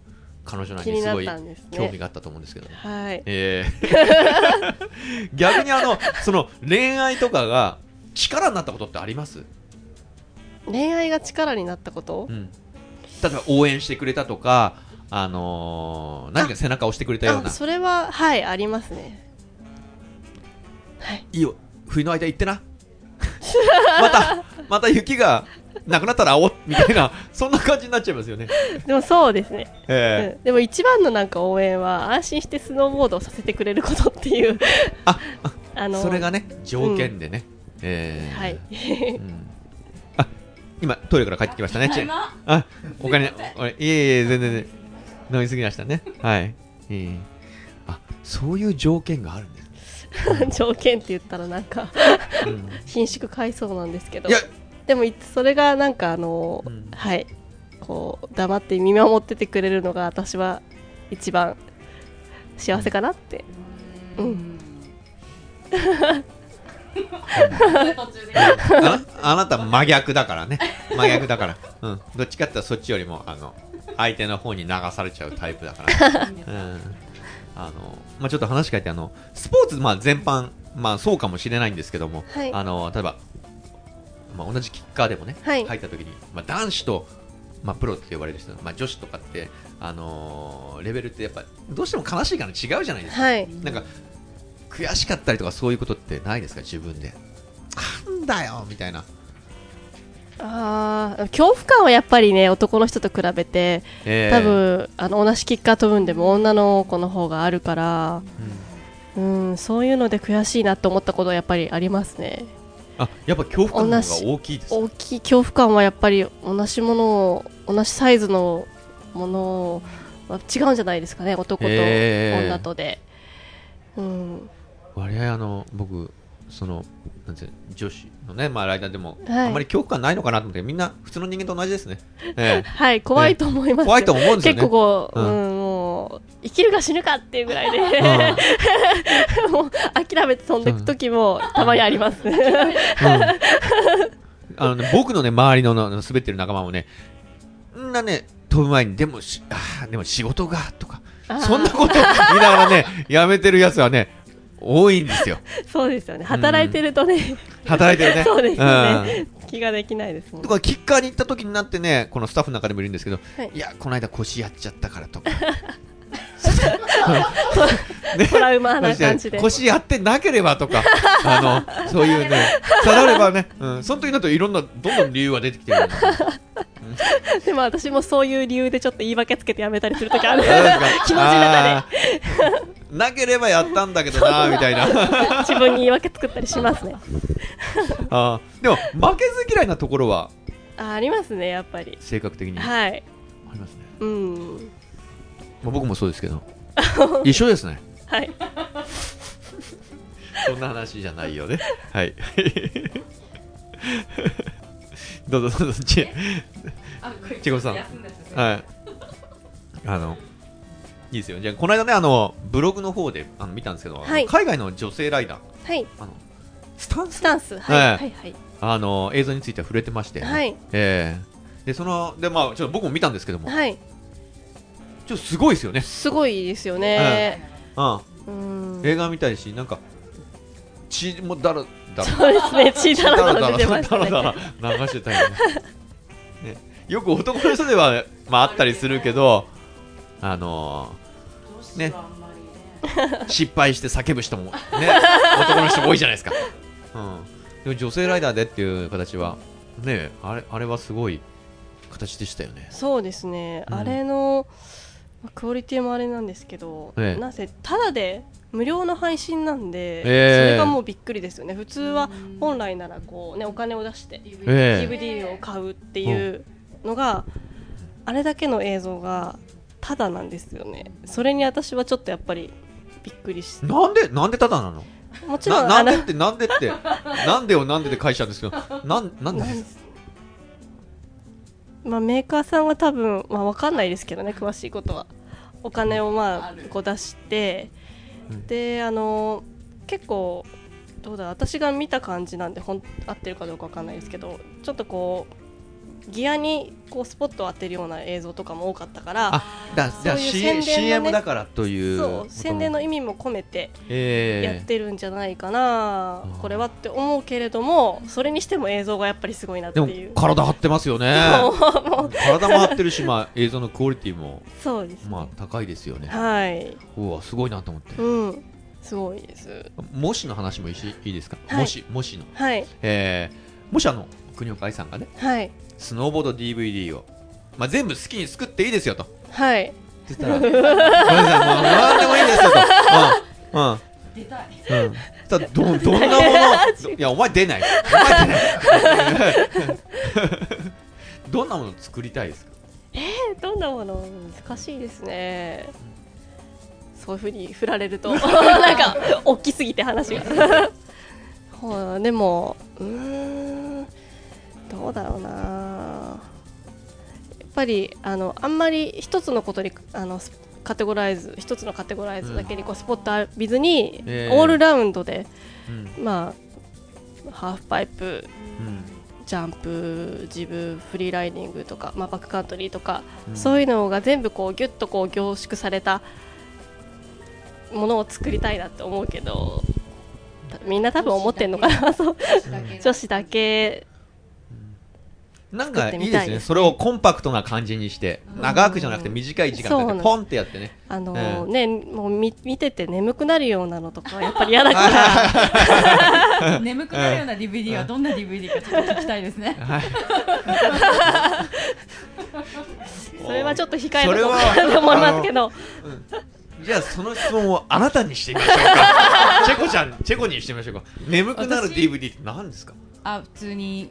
彼女にすごい興味があったと思うんですけど。ねはい。えー。逆にあのその恋愛とかが力になったことってあります、恋愛が力になったこと？うん、例えば応援してくれたとか、あのー何か背中を押してくれたような。あそれははいありますね。はい。いいよ。冬の間行ってな。またまた雪がなくなったら会おうみたいな そんな感じになっちゃいますよね、でもそうですね、えうん。でも一番のなんか応援は安心してスノーボードをさせてくれることっていう。あ あーそれがね条件でね、えーはい。うん。あ今トイレから帰ってきましたねあ、お金、おいえいえ、全然飲みすぎましたね。はい。ええあ、そういう条件があるんです。条件って言ったらなんかうん。貧縮買いそうなんですけど。いや、でもいそれがなんかあの、うんはいこう黙って見守っててくれるのが私は一番幸せかなって、うんああなた真逆だからね。真逆だから。うん。どっちかっていうとそっちよりも、あの、相手の方に流されちゃうタイプだから。うん。あの、まあちょっと話変えて、あの、スポーツ、まあ全般、まあそうかもしれないんですけども、はいあの、例えば、まあ同じキッカーでもね、はい。入った時に、まあ男子と、まあプロって呼ばれる人、まあ女子とかって、あのーレベルってやっぱ、どうしても悲しいから違うじゃないですか。はい。なんか悔しかったりとかそういうことってないですか？自分で。なんだよみたいな、あー恐怖感はやっぱりね男の人と比べてえー多、分あの同じキッカー飛ぶんでも女の子の方があるからうん。そういうので悔しいなと思ったことはやっぱりありますねあやっぱ恐怖感が大きいです大きい恐怖感はやっぱり同じものを同じサイズのものは違うんじゃないですかね男と女とで、うん。割合あの僕そのなんて女子のねまあ間でも、はい。あんまり恐怖感ないのかなと思ってみんな普通の人間と同じですね、え はい怖いと思います。怖いと思うんですよね。結構こう、ううんんもう生きるか死ぬかっていうぐらいで、もう諦めて飛んでいく時もたまにあります。うん。あのね、僕のね周りのの滑ってる仲間もねんなね飛ぶ前にでもしあーでも仕事がとかそんなこと言いながらねやめてるやつはね多いんですよ。そうですよね。働いてるとね、働いてるね。そうですようん。ね。気ができないですもんと。かキッカーに行った時になってねこのスタッフの中でもいるんですけど、はい。い、やこの間腰やっちゃったからとか トラウマな感じで。腰やってなければとかあのそういうねさらればね、うん、その時になるといろんなどんどん理由が出てきてるん でも私もそういう理由でちょっと言い訳つけてやめたりする時ある。気持ちの中でなければやったんだけどなみたいな自分に言い訳作ったりしますね。あーでも負けず嫌いなところは？あありますね、やっぱり。性格的にあはい。りますね、うん。まあ、僕もそうですけど。一緒ですね。はい。そんな話じゃないよね。はい。どうぞどうぞちちこさん。はい。あのいいですよ。じゃあこの間ねあのブログの方であの見たんですけど、はい。海外の女性ライダー。はい。あのスタンス？スタンス。はい。はい。はいはい。あの映像については触れてまして、はい。ええ。でそのでまあちょっと僕も見たんですけども、はいちょっとすごいですよね、すごいですよね。うん、うん。映画みたいしなんか血もだらだら。そうですね。血だらだら出てましたね。だらだら流してたよねね。よく男の人では、まあ、あったりするけどあのね。ー失敗して叫ぶ人もね。男の人も多いじゃないですか、うん、でも女性ライダーでっていう形はね。あれあれはすごい形でしたよね。そうですね、うん。あれのまあクオリティもあれなんですけど、ええ。なぜただで無料の配信なんで、ええ。それがもうびっくりですよね。普通は本来ならこう、ね、お金を出してええ。DVD を買うっていうのが、あれだけの映像がただなんですよね。それに私はちょっとやっぱりびっくりしてなんでなんでただなの？もちろなんなんでってなんでってなんでをなんでで返しちゃうんですけどなんなんでなんまあ、メーカーさんは多分、まあ、わかんないですけどね詳しいことは。お金をまあこう出して、うん。であの結構どうだ私が見た感じなんでほん合ってるかどうかわかんないですけどちょっとこうギアにこうスポットを当てるような映像とかも多かったからあだじゃあそういう C- 宣伝のね CM だからというそう宣伝の意味も込めてええ。やってるんじゃないかな、ー。これはって思うけれどもそれにしても映像がやっぱりすごいなってでいう。も体張ってますよね。体も張ってるし、まあ、映像のクオリティも、そうですね、まあ、高いですよね。はい。うわすごいなと思って。うん。すごいです。もしの話もいいですか、はい。もしもしの、はい。えー、もしあの国岡愛さんがねはいスノーボード DVD を、まあ、全部好きに作っていいですよと。はい。そしたらごめんなさいもう何でもいいですよと。うん。うん。出たい。うん、ただどどんなものいやお前出ない。お前出ない。どんなもの作りたいですか？どんなもの？難しいですね。そういうふうに振られると なんか大きすぎて話が。はあでもうーんどうだろうな。やっぱりあのあんまり一つのことにあのスカテゴライズ一つのカテゴライズだけにこうスポット浴びずに、ええ。オールラウンドでうん。まあハーフパイプうん。ジャンプ、ジブ、フリーライディングとか、まあ、バックカントリーとか、うん。そういうのが全部こうギュッとこう凝縮されたものを作りたいなって思うけどたみんな多分思ってんのかな。そう。女子だけなんかいいですね。それをコンパクトな感じにして長くじゃなくて短い時間そうなのだけポンってやってね。あのえねもう見見てて眠くなるようなのとかはやっぱり嫌だから。眠くなるような DVD はどんな DVD かちょっと聞きたいですね。はい。それはちょっと控えそれはとこうかなと思いますけどじゃあその質問をあなたにしてみましょうか。チェコちゃんチェコにしてみましょうか。眠くなる私 DVD って何ですか？あ普通に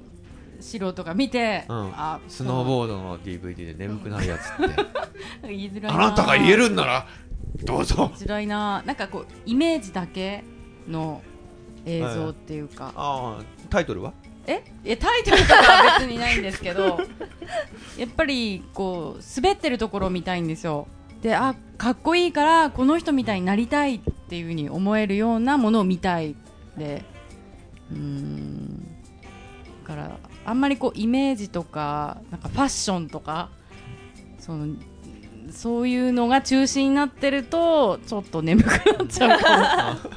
素人が見て、うん。あスノーボードの DVD で眠くなるやつって。言いづらいあなたが言えるんならどうぞ。言いづらいな。なんかこうイメージだけの映像っていうか、ああタイトルは？え？えタイトルとかは別にないんですけど やっぱりこう滑ってるところを見たいんですよ。であかっこいいからこの人みたいになりたいっていうふうに思えるようなものを見たい。でうーん。だからあんまりこうイメージとかなんかファッションとかそのそういうのが中心になってるとちょっと眠くなっちゃう。か も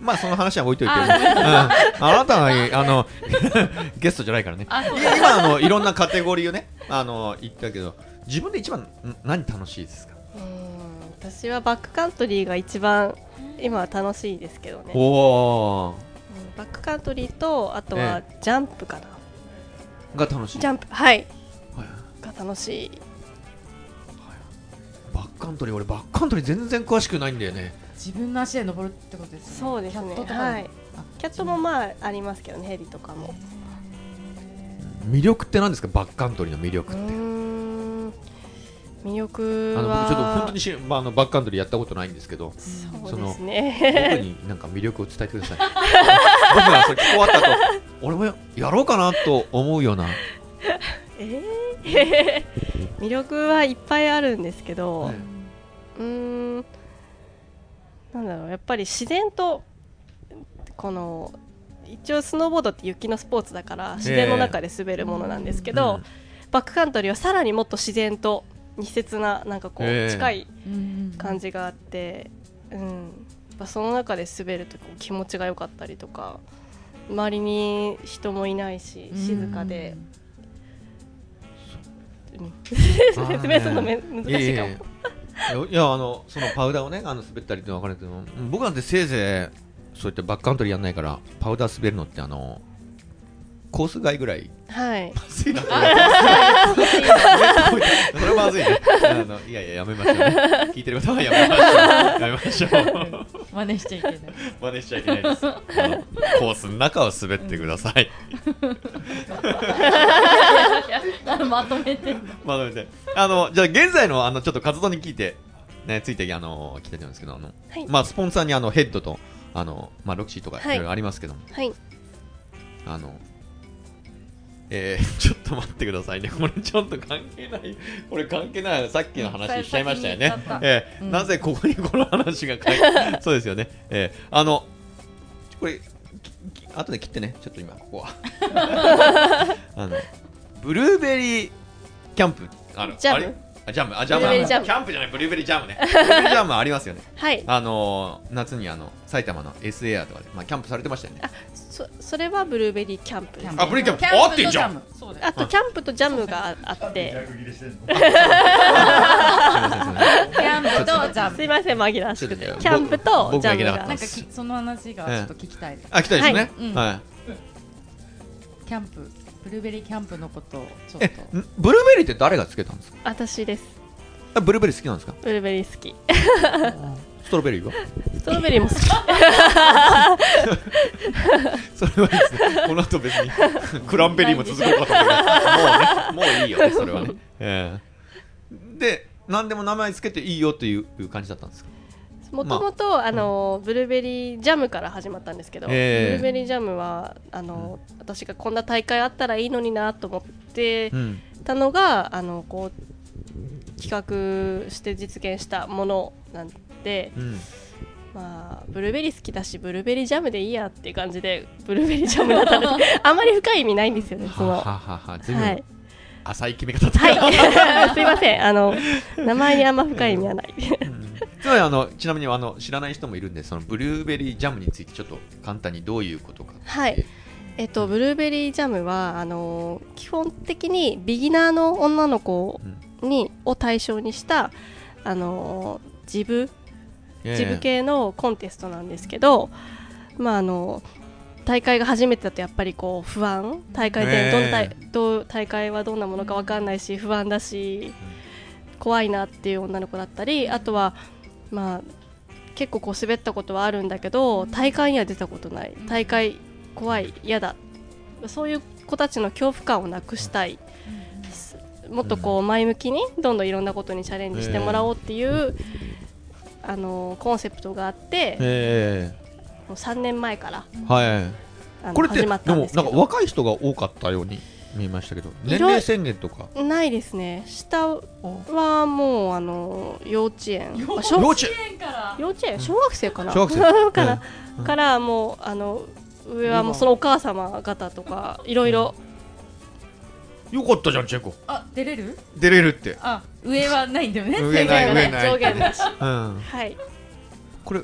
まあその話は置いといて、あうん。あなたがあの ゲストじゃないからね。今あのいろんなカテゴリーをねあの言ったけど自分で一番ん何楽しいですか？うん私はバックカントリーが一番今は楽しいですけどね。おおうんバックカントリーとあとはジャンプかな、が楽しい。ジャンプはい。はいが楽しい。バックカントリー俺バックカントリー全然詳しくないんだよね。自分の足で登るってことですね。そうですね。キャットとかはい。あキャットもまあありますけどねヘリとかも。魅力って何ですか？バックカントリーの魅力うーってん魅力あのは僕ちょっと本当にし、まあ、あのバックカントリーやったことないんですけどそうです僕ねになんか魅力を伝えてください。僕がそれ終わった後俺もやろうかなと思うような、えー？魅力はいっぱいあるんですけど、ねうーんなんだろうやっぱり自然とこの一応スノーボードって雪のスポーツだから自然の中で滑るものなんですけど、バックカントリーはさらにもっと自然と密接ななんかこええ。う近いうん感じがあって、うん、やっぱその中で滑るとこう気持ちが良かったりとか周りに人もいないし静かで、うん。説明するのめ難しいかも。いやあのそのパウダーをねあの滑ったりって分かるけどうん僕なんてせいぜいそういったバックカントリーやんないからパウダー滑るのってあのコース外ぐらい。はい。まずいな。それはまずいねあのいやいややめましょうね。聞いてる方はやめましょう。やめましょう。真似しちゃいけない。真似しちゃいけないです。コースの中を滑ってください、まとめて。まとめて。あのじゃあ現在のあのちょっと活動に聞いてねついてあの聞いてるんですけどあの、はい。まあスポンサーにあのヘッドとあのまあロクシーとかいろいろありますけども、はい。あのえー、ちょっと待ってくださいね、これちょっと関係ない、これ関係ない、さっきの話しちゃいましたよね。えーうん。なぜここにこの話が書いて、そうですよね。えー、あの、これ、きき後で切ってね、ちょっと今、ここは。あの、ブルーベリーキャンプ、あのジャムあれ？あジャム、あ、ジャム、ブルーベリージャム。キャンプじゃない、ブルーベリージャムね。ブルーベリージャムありますよね。はい。あのー、夏にあの、埼玉の S エアとかで、まあ、キャンプされてましたよね。あそそれはブルーベリーキャンプ。ですあブルーキャンプキャンプ。合ってんじゃん。あとキャンプとジャムがああって。キャンプとジャム。すいません紛らわしくて。ちょっとねキャンプと僕ジャムが。僕がいけなかったなんかきその話がちょっと聞きたい、あ、来たですね。はい。うん。はい。キャンプブルーベリーキャンプのことをちょっえと、んブルーベリーって誰がつけたんですか？私です。あブルーベリー好きなんですか？ブルーベリー好き。ストロベリーは？ストロベリーも好き。それはいいですね。この後別に クランベリーも続こうかと思うけどもうね、もういいよね、それはね。ええ。で、何でも名前つけていいよといういう感じだったんですか？もともとあのブルーベリージャムから始まったんですけど、ええ。ブルーベリージャムはあの、私がこんな大会あったらいいのになと思ってうん。たのがあのこう企画して実現したものなんで、うん。まあ、ブルーベリー好きだしブルーベリージャムでいいやっていう感じでブルーベリージャムだったんです。あんまり深い意味ないんですよね。そのはははは、い、浅い決め方だはい、すいません。あの名前にあんま深い意味はない。うんつまりあのちなみにあの知らない人もいるんでそのブルーベリージャムについてちょっと簡単にどういうことかはい。えっと、ブルーベリージャムはあの基本的にビギナーの女の子に、を対象にしたあのジブジブ系のコンテストなんですけど、まああの大会が初めてだとやっぱりこう不安。大会でどんな大,、え。どう大会はどんなものか分かんないし不安だし怖いなっていう女の子だったりあとはまあ結構こう滑ったことはあるんだけど大会には出たことない。大会怖い嫌だ。そういう子たちの恐怖感をなくしたい。もっとこう前向きにどんどんいろんなことにチャレンジしてもらおうっていう、あのコンセプトがあって、えもう3年前からえはい。これって始まったんでもですけど。なんか若い人が多かったように見えましたけど年齢宣言とか？ないですね。下はもうあの幼稚園。幼稚園。から。幼稚園？小学生かな？小学生。かな、うん。からもうあの上はもうそのお母様方とかいろいろ。よかったじゃんチェコ。あ出れる？出れるって。あ上はないんだよね。上ない上上ない。上限なし。うん。はい。これ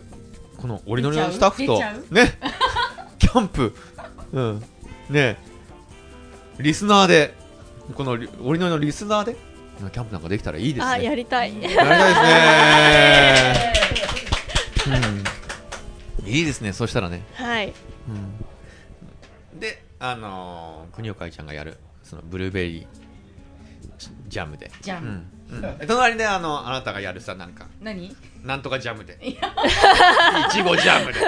この折りのりのスタッフとねキャンプ。うん。ねリスナーでこのり折りのりのリスナーでキャンプなんかできたらいいですね。あやりたい。やりたいですね。うん、いいですね、そしたらね。はい。うん、で、あのー、国岡愛ちゃんがやる、そのブルーベリージャムで。ジャム。うんうん、隣であのあなたがやるさ、なんか、何？なんとかジャムで。いちごジャムで。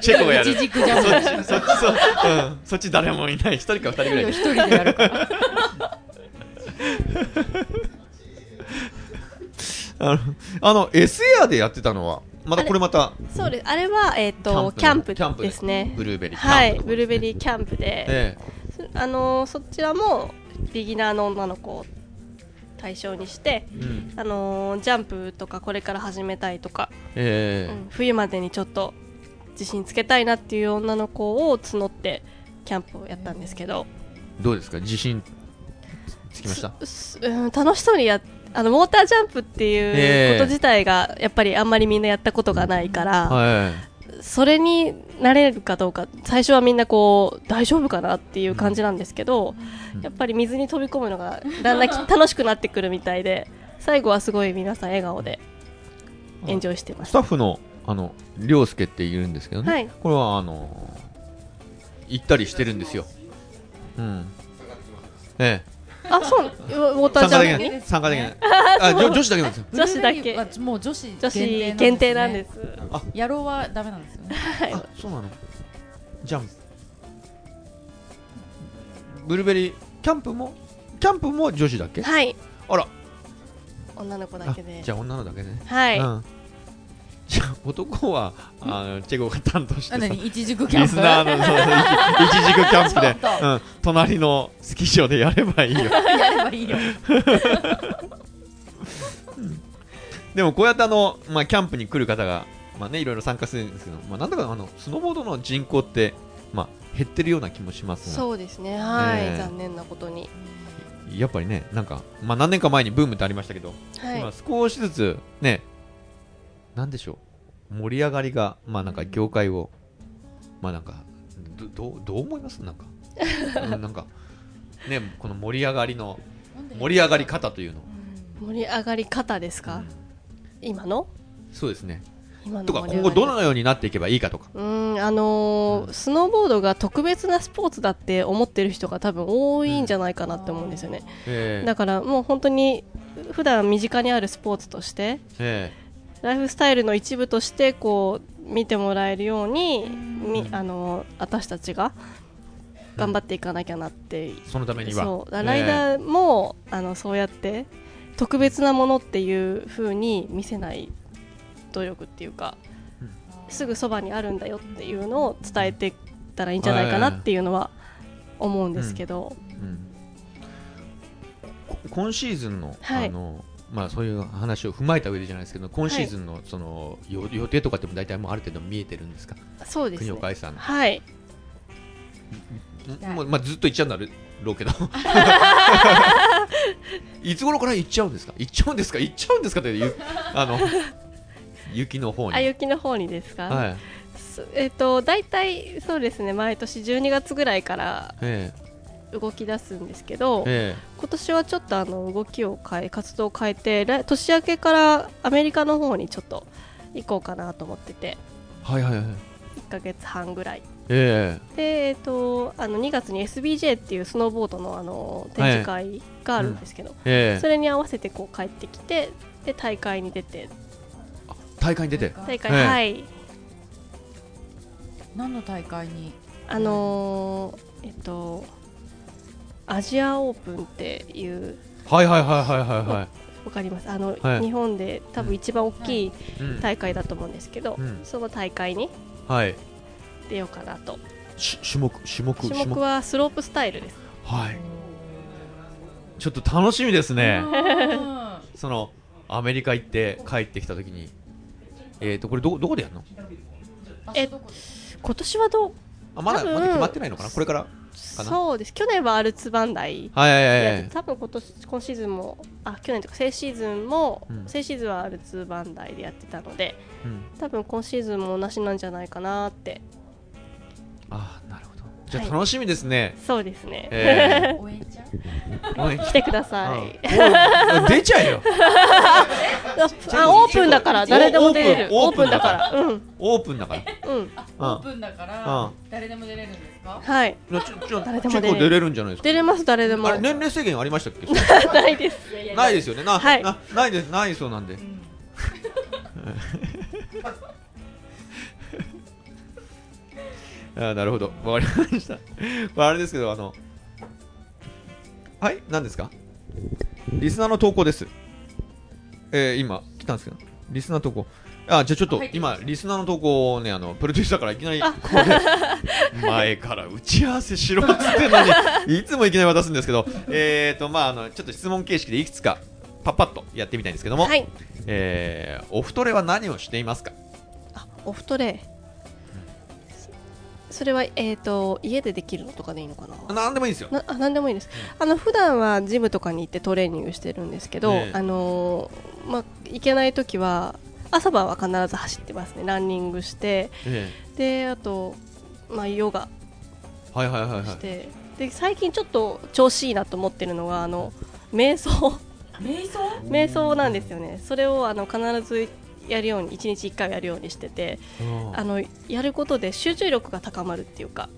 チ チェコがやる。いちじくジャムそっち、そっち、そ,、うん、そっち誰もいない。一人か二人ぐらいで一。人でやるからあの、あの S エアでやってたのは、またこれまたそうですあれは、えー、とキキャンプャンプキャンプでですねブルーベリーキャンプはいブルーベリーキャンプで、えあのーそちらもビギナーの女の子を対象にして、えうん。あのージャンプとかこれから始めたいとか、ええ。うん冬までにちょっと自信つけたいなっていう女の子を募ってキャンプをやったんですけど、どうですか？自信つきました？すうん、楽しそうにやっあのモータージャンプっていうこと自体がやっぱりあんまりみんなやったことがないから、はいそれになれるかどうか最初はみんなこう大丈夫かなっていう感じなんですけど、うん。やっぱり水に飛び込むのがだんだんき 楽しくなってくるみたいで最後はすごい皆さん笑顔でエンジョイしてまスしタッフのあの涼介っているんですけどね、はい。これはあの行ったりしてるんですよ。うん。ええ。たあそう。ウォータージャンプ参加できないあ女女子だけなんですよ。女子だけ。はもう女子女子限定なんです。す野郎はダメなんですよね。はいあそうなの。じゃんブルーベリー。キャンプもキャンプも女子だっけ？はい。あら。女の子だあけで。じゃあ女のだけね。はい、うんじゃあ男はあのチェゴが担当してさあ何？一軸キャンプ？リスナーのそうそう一一軸キャンプでう。ん、隣のスキー場でやればいいよ。やればいいよ。でもこうやってあの、まあ、キャンプに来る方が、まあね、いろいろ参加するんですけど、まあ、なんだかあのスノーボードの人口って、まあ、減ってるような気もしますが。そうですね。はい、ええ。残念なことに。やっぱりねなんか、まあ、何年か前にブームってありましたけど、はい。今少しずつねなんでしょう？盛り上がりが、まあ、なんか業界を、まあなんかどどうどう思います？なんか、うんなんかねこの盛り上がりの盛り上がり方というの。を盛り上がり方ですか、今の？そうですね。今のとか今後どのようになっていけばいいかとか。うんあのースノーボードが特別なスポーツだって思ってる人が多分多いんじゃないかなって思うんですよね、ええ。だからもう本当に普段身近にあるスポーツとしてえライフスタイルの一部としてこう見てもらえるようにみあのー私たちが頑張っていかなきゃなって、えそのためには。そう。だライダーも、あのそうやって特別なものっていう風に見せない努力っていうか、うん。すぐそばにあるんだよっていうのを伝えていったらいいんじゃないかなっていうのは思うんですけど、うん。こ今シーズンの,、はい。あのまあ、そういう話を踏まえた上でじゃないですけど今シーズンのその、よ予定とかっても大体もうある程度見えてるんですか？そうですね。国岡愛さん、はい。もうまあ、ずっと行っちゃうんだろうけど。いつ頃から行っちゃうんですか？行っちゃうんですか？行っちゃうんですかっていうあの 雪の方に。あ雪の方にですか、はい。すえっ、と大体そうですね。毎年12月ぐらいからえ動き出すんですけど、ええ。今年はちょっとあの動きを変え活動を変えて来年明けからアメリカの方にちょっと行こうかなと思ってて。えはいはいはい。1ヶ月半ぐらい。えで、えっとあの2月に SBJ っていうスノーボードのあの展示会があるんですけど、えええ。それに合わせてこう帰ってきてで大会に出て。大会に出て？大会、ええ。はい。何の大会に？あのーえっとアジアオープンっていうはいはいはいはいはいはわかります。あの、はい。日本で多分一番大きいい、うん。大会だと思うんですけど、うん。その大会にはい。出ようかなと。し種目種目種目はスロープスタイルです。はい。ちょっと楽しみですね。うん。そのアメリカ行って帰ってきた時に。えっ、とこれどどこでやるの？え今年はどう？あまだ多分まだ決まってないのかな？これからかな。そうです。去年はアルツバンダイ。はいはいはい多分今年今シーズンもあ去年とか先シーズンも、うん。先シーズンはアルツバンダイでやってたのでうん。多分今シーズンも同じなんじゃないかなって。あなるほど。じゃあはい楽しみですね、そうですね、え 応援ちゃう？ー応援来てください、出ちゃえよ。あオープンだから誰でも出れる。オープン。だから。うん。オープンだから。うん。オープンだかうらん誰でも出れるんですか？はい。誰でも出れる。結構出れるんじゃないですか？出れます誰でも。あれ年齢制限ありましたっけ？ないです。ないですよね。な,、はい。なないです。ないそうなんで。うん。あなるほど。わかりました。まああれですけどあのはい？何ですか？リスナーの投稿です。えー、今来たんですけど。リスナー投稿あじゃあちょっと今リスナーの投稿をねあのプロデューサーからいきなりこあ。こで前から打ち合わせしろっつってんのに いつもいきなり渡すんですけどえーとまああのちょっと質問形式でいくつかパッパッとやってみたいんですけども、はい。えーお太れは何をしていますか？あお太れ。それは、えー、と家でできるのとかでいいのかな？なんでもいいですよ。なあ何でもいいです、あの普段はジムとかに行ってトレーニングしてるんですけど、ええ。あのーまあ、行けない時は朝晩は必ず走ってますね。ランニングして。えであと、まあ、ヨガえはいはいはいはい。して、で最近ちょっと調子いいなと思ってるのがあの瞑想。瞑想？瞑想なんですよね。それをあの必ずやるように1日1回やるようにしてて。うん。あのやることで集中力が高まるっていうか。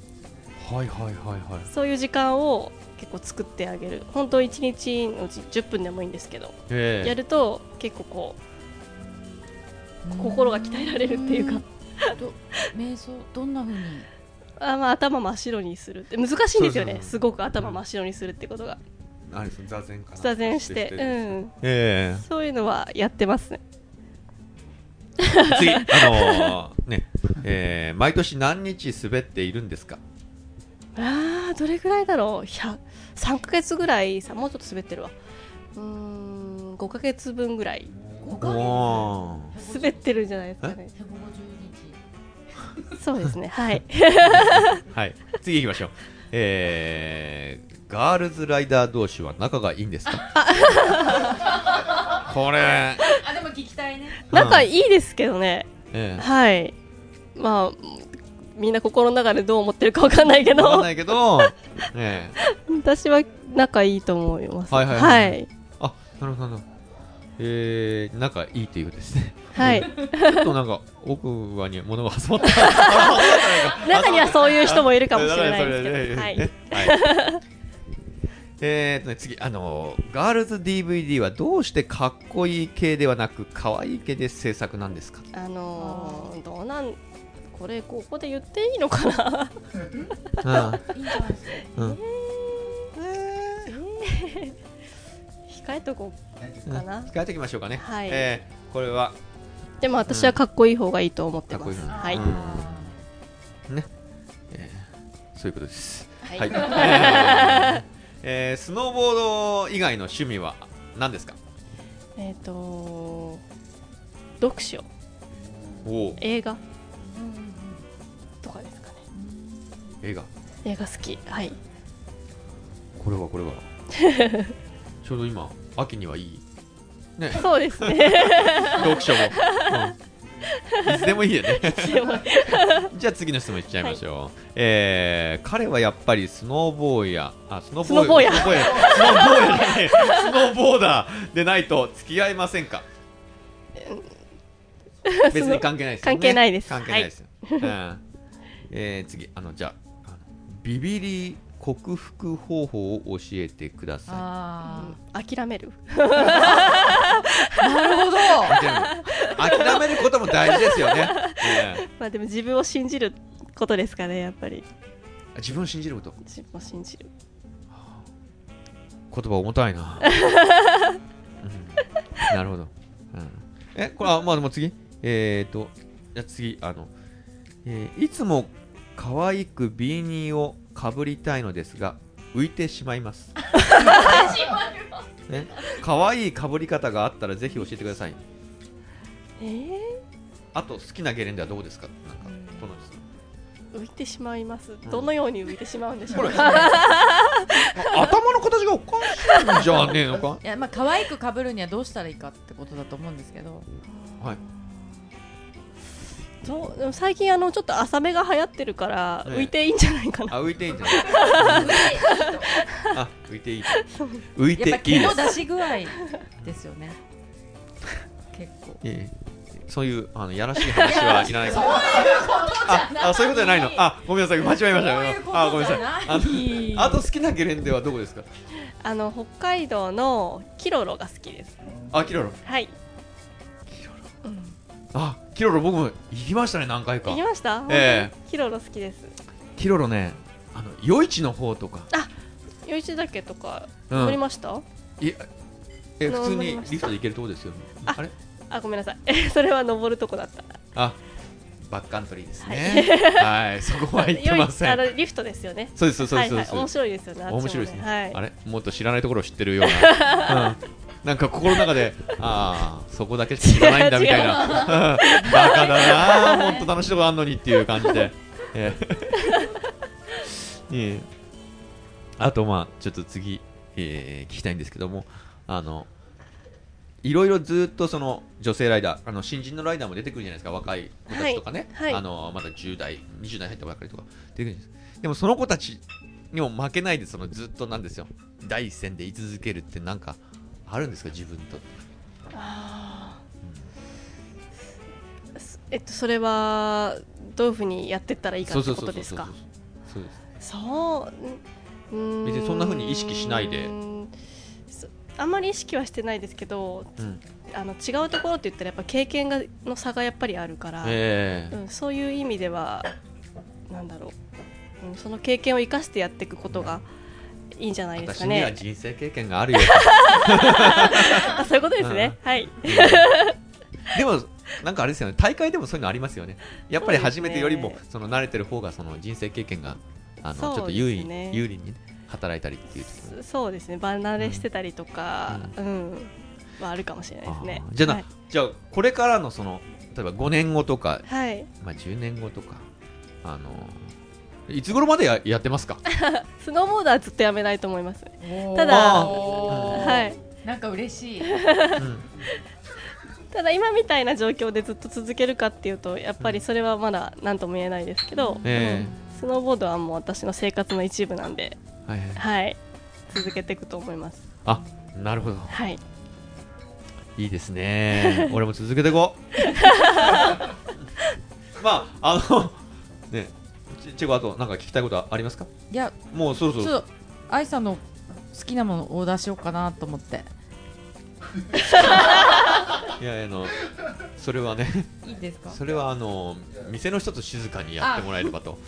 はいはいはいはい。そういう時間を結構作ってあげる。本当1日のうち10分でもいいんですけど、ええ。やると結構こう心が鍛えられるっていうか。ど瞑想どんな風に？あ、まあ、頭真っ白にするって。難しいんですよね。すごく頭真っ白にするってことが。あれです座禅かな座禅して、ううん。ん、えそういうのはやってますね。え次あのーねえー毎年何日滑っているんですか？あーどれぐらいだろう？100 3ヶ月ぐらいさもうちょっと滑ってるわ。うーん5ヶ月分ぐらい。5ヶおー滑ってるんじゃないですかね。150そうですね。はい。はい。次行きましょう。えーガールズライダー同士は仲がいいんですか？これ、日あでも聞きたいね。仲いいですけどね。えはい。まあみんな心の中でどう思ってるかわかんないけえわかんどないけど、ええ。私は仲いいと思います。はいはいはい。はい。あなるほどなるほどえー、仲いいというですね。はい。ちょっとなんか奥歯に物が挟まった。中にはそういう人もいるかもしれないですけど、えはい、はい えーとね、次、あのーガールズ DVD はどうしてかっこいい系ではなく可愛い系で制作なんですか？あのー、どうなんこれここで言っていいのかな？うん。いいんじ。ゃないですかうん控えとこうかな、控えておきましょうかね、はい。えーこれは。でも私はかっこいい方がいいと思ってます、かっこいい方はい、うん。あそういうことです。はい。はい。えーえースノーボード以外の趣味は何ですか？えっ、と読書。おお。映画。ーうんとかですかね。映画。映画好き。はい。これはこれは ちょうど今秋にはいい。ね。そうですね。読書も、うん。いつでもいいよね。じゃあ次の質問いっちゃいましょう、えー彼はやっぱりスノーボーやあスノーボーヤスノーボーヤスノーボーヤじゃねえスノーボーダーでないと付き合いませんか？別に関係ないですよね。関係ないです。関係ないですよ、うん。えー次。あのじゃあビビり克服方法を教えてくださあうん。諦める。ーなるほど。い諦めることも大事ですよね、え まあでも自分を信じることですかねやっぱり。ー自分を信じること？自分を信じる。言葉重たいな、うん。なるほど、うん、えこれあまあでも次。えー、とじゃあ次あの、えーいつも可愛くビーニーをかぶりたいのですが浮いてしまいます。ね。可愛いかぶり方があったらぜひ教えてください。えー、あと好きなゲレンデはどうですか？なんかこの浮いてしまいます。どのように浮いてしまうんでしょう 頭の形がおかしいんじゃねえのか？いやまあ可愛く被るにはどうしたらいいかってことだと思うんですけど。はいそうでも最近あのちょっと浅めが流行ってるからね浮いていいんじゃないかな、あ浮いていいんじゃない？あ浮いていい。浮いやっぱていいです。毛の出し具合ですよね。結構。ええ。そういうあのやらしい話はいらないからああそういうことじゃないの？あごめんなさい間違えました。そういうことあごめんなさいじゃない。あのあと好きなゲレンデはどこですか？あの北海道のキロロが好きです。あキロロ。はいあキロロ僕も行きましたね何回か。行きました、え本当にキロロ好きです。キロロねあの余市の方とか。余市岳とか。うん。乗りました、いえ普通にリフトで行けるとこですよね。ああれ？あごめんなさい。それは登るとこだった。あバックカントリーですね。はい、そこは行ってません。あのリフトですよね。そうですそうですそうです、はいはい、面白いですよね面白いですね、はい、あれ？もっと知らないところを知ってるような、うん、なんか心の中でああそこだけしか知らないんだみたいな。バカだなもっと楽しいところあんのにっていう感じで、ええええあとまあちょっと次、えー聞きたいんですけどもあのいろいろずっとその女性ライダーあの新人のライダーも出てくるじゃないですか若い子たちとかね、はいはい。あのまだ10代20代入ったばっかりとか。出てくるんですでもその子たちにも負けないでそのずっとなんですよ。第一線で居続けるってなんかあるんですか自分と。あー。すえっとそれはどういうふうにやってったらいいかってことですか？そううう。ん別にそんな風に意識しないで。あんまり意識はしてないですけどうん。あの違うところって言ったらやっぱ経験がの差がやっぱりあるから、ええ。うん、そういう意味ではなんだろう、うん、その経験を生かしてやっていくことがいいんじゃないですか私にはね。人生経験があるよ あそういうことですね。はい。でもなんかあれですよね。大会でもそういうのありますよね。やっぱり初めてよりもその慣れてる方がその人生経験があのちょっと有利,、ですね有利にね働いたりっていうそそうですね。離れしてたりとか、ううん、はあるかもしれないですね。じゃあじゃあこれからのその例えば5年後とか、はい。まあ、10年後とかあのいつ頃までややってますか？スノーボードはずっとやめないと思います。ただはい。なんか嬉しい。うん。ただ今みたいな状況でずっと続けるかっていうとやっぱりそれはまだ何とも言えないですけど、えスノーボードはもう私の生活の一部なんで、えはいはい。はい、続けていくと思います。あなるほど。はい。いいですね。俺も続けていこう。まああのねちチェコあとなんか聞きたいことはありますか？いやもうそろそろ。ちょっと愛さんの好きなものをオーダーしようかなと思って。いやあのそれはね。いいですか？それはあの店の人と静かにやってもらえればと。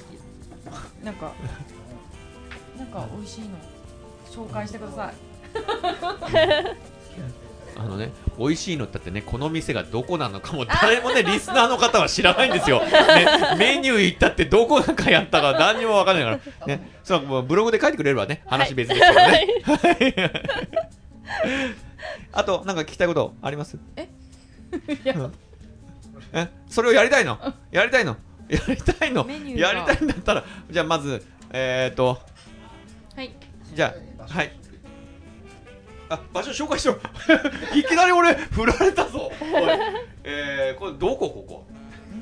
なんかなんか美味しいの紹介してくださいあのね美味しいのってってねこの店がどこなのかも誰もねリスナーの方は知らないんですよ、ね、メニュー行ったってどこなんかやったか何にも分かんないから。ねそうもうブログで書いてくれればね話別ですけどね、あとなんか聞きたいことあります？いや。うん。え？それをやりたいの？やりたいの？やりたいの？やりたいんだったらじゃあまずえっ、ー、と。はい。じゃあはいあ場所紹介しろ いきなり俺振られたぞ。えー、これどこここ？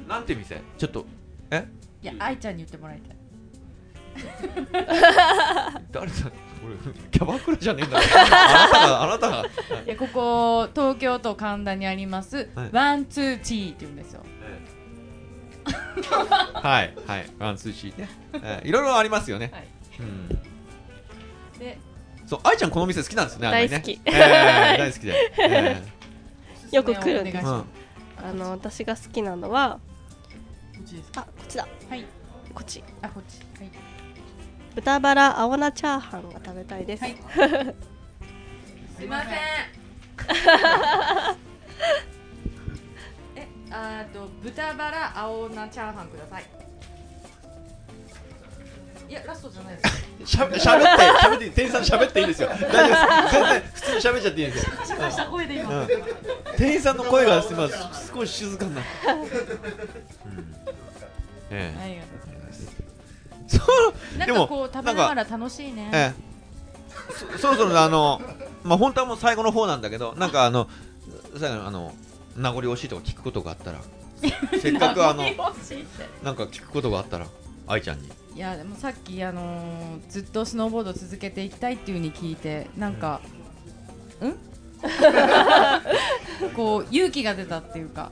なんて店？ちょっとえ？いや愛ちゃんに言ってもらいたい。誰だ？俺キャバクラじゃねえんだ。からあなたがあなたが。いやここ東京都神田にあります、はい。ワンツーチーって言うんですよ。はいはい。ワンツーシーね、えーいろいろありますよね、はい。うん。でそう愛ちゃんこの店好きなんですね大好き。えー大好きで、えよく来るんです。お願いします。あの私が好きなのはあこっちだ。はい。こっち。あこっち。はい。豚バラ青菜チャーハンが食べたいです、はい。すいません。えあーと豚バラ青菜チャーハンくださいいやラストじゃないです。しゃべしゃべってしゃべって店員さんしゃべっていいですよ。大丈夫です。全然普通にしゃべっちゃっていいですよ。静かした声で今、うん。店員さんの声が今少し静かになって、うん。えありがとうございますえそう。なんでもかこう食べながら楽しいね。ええ。そそろそろあのまあ本当はもう最後の方なんだけどなんかあの最後のあの名残惜しいとか聞くことがあったら。せっかくあの名残惜しいって。なんか聞くことがあったら愛ちゃんにいやでもさっきあのーずっとスノーボードを続けていきたいっていう風に聞いてなんか、うん？こう勇気が出たっていうか。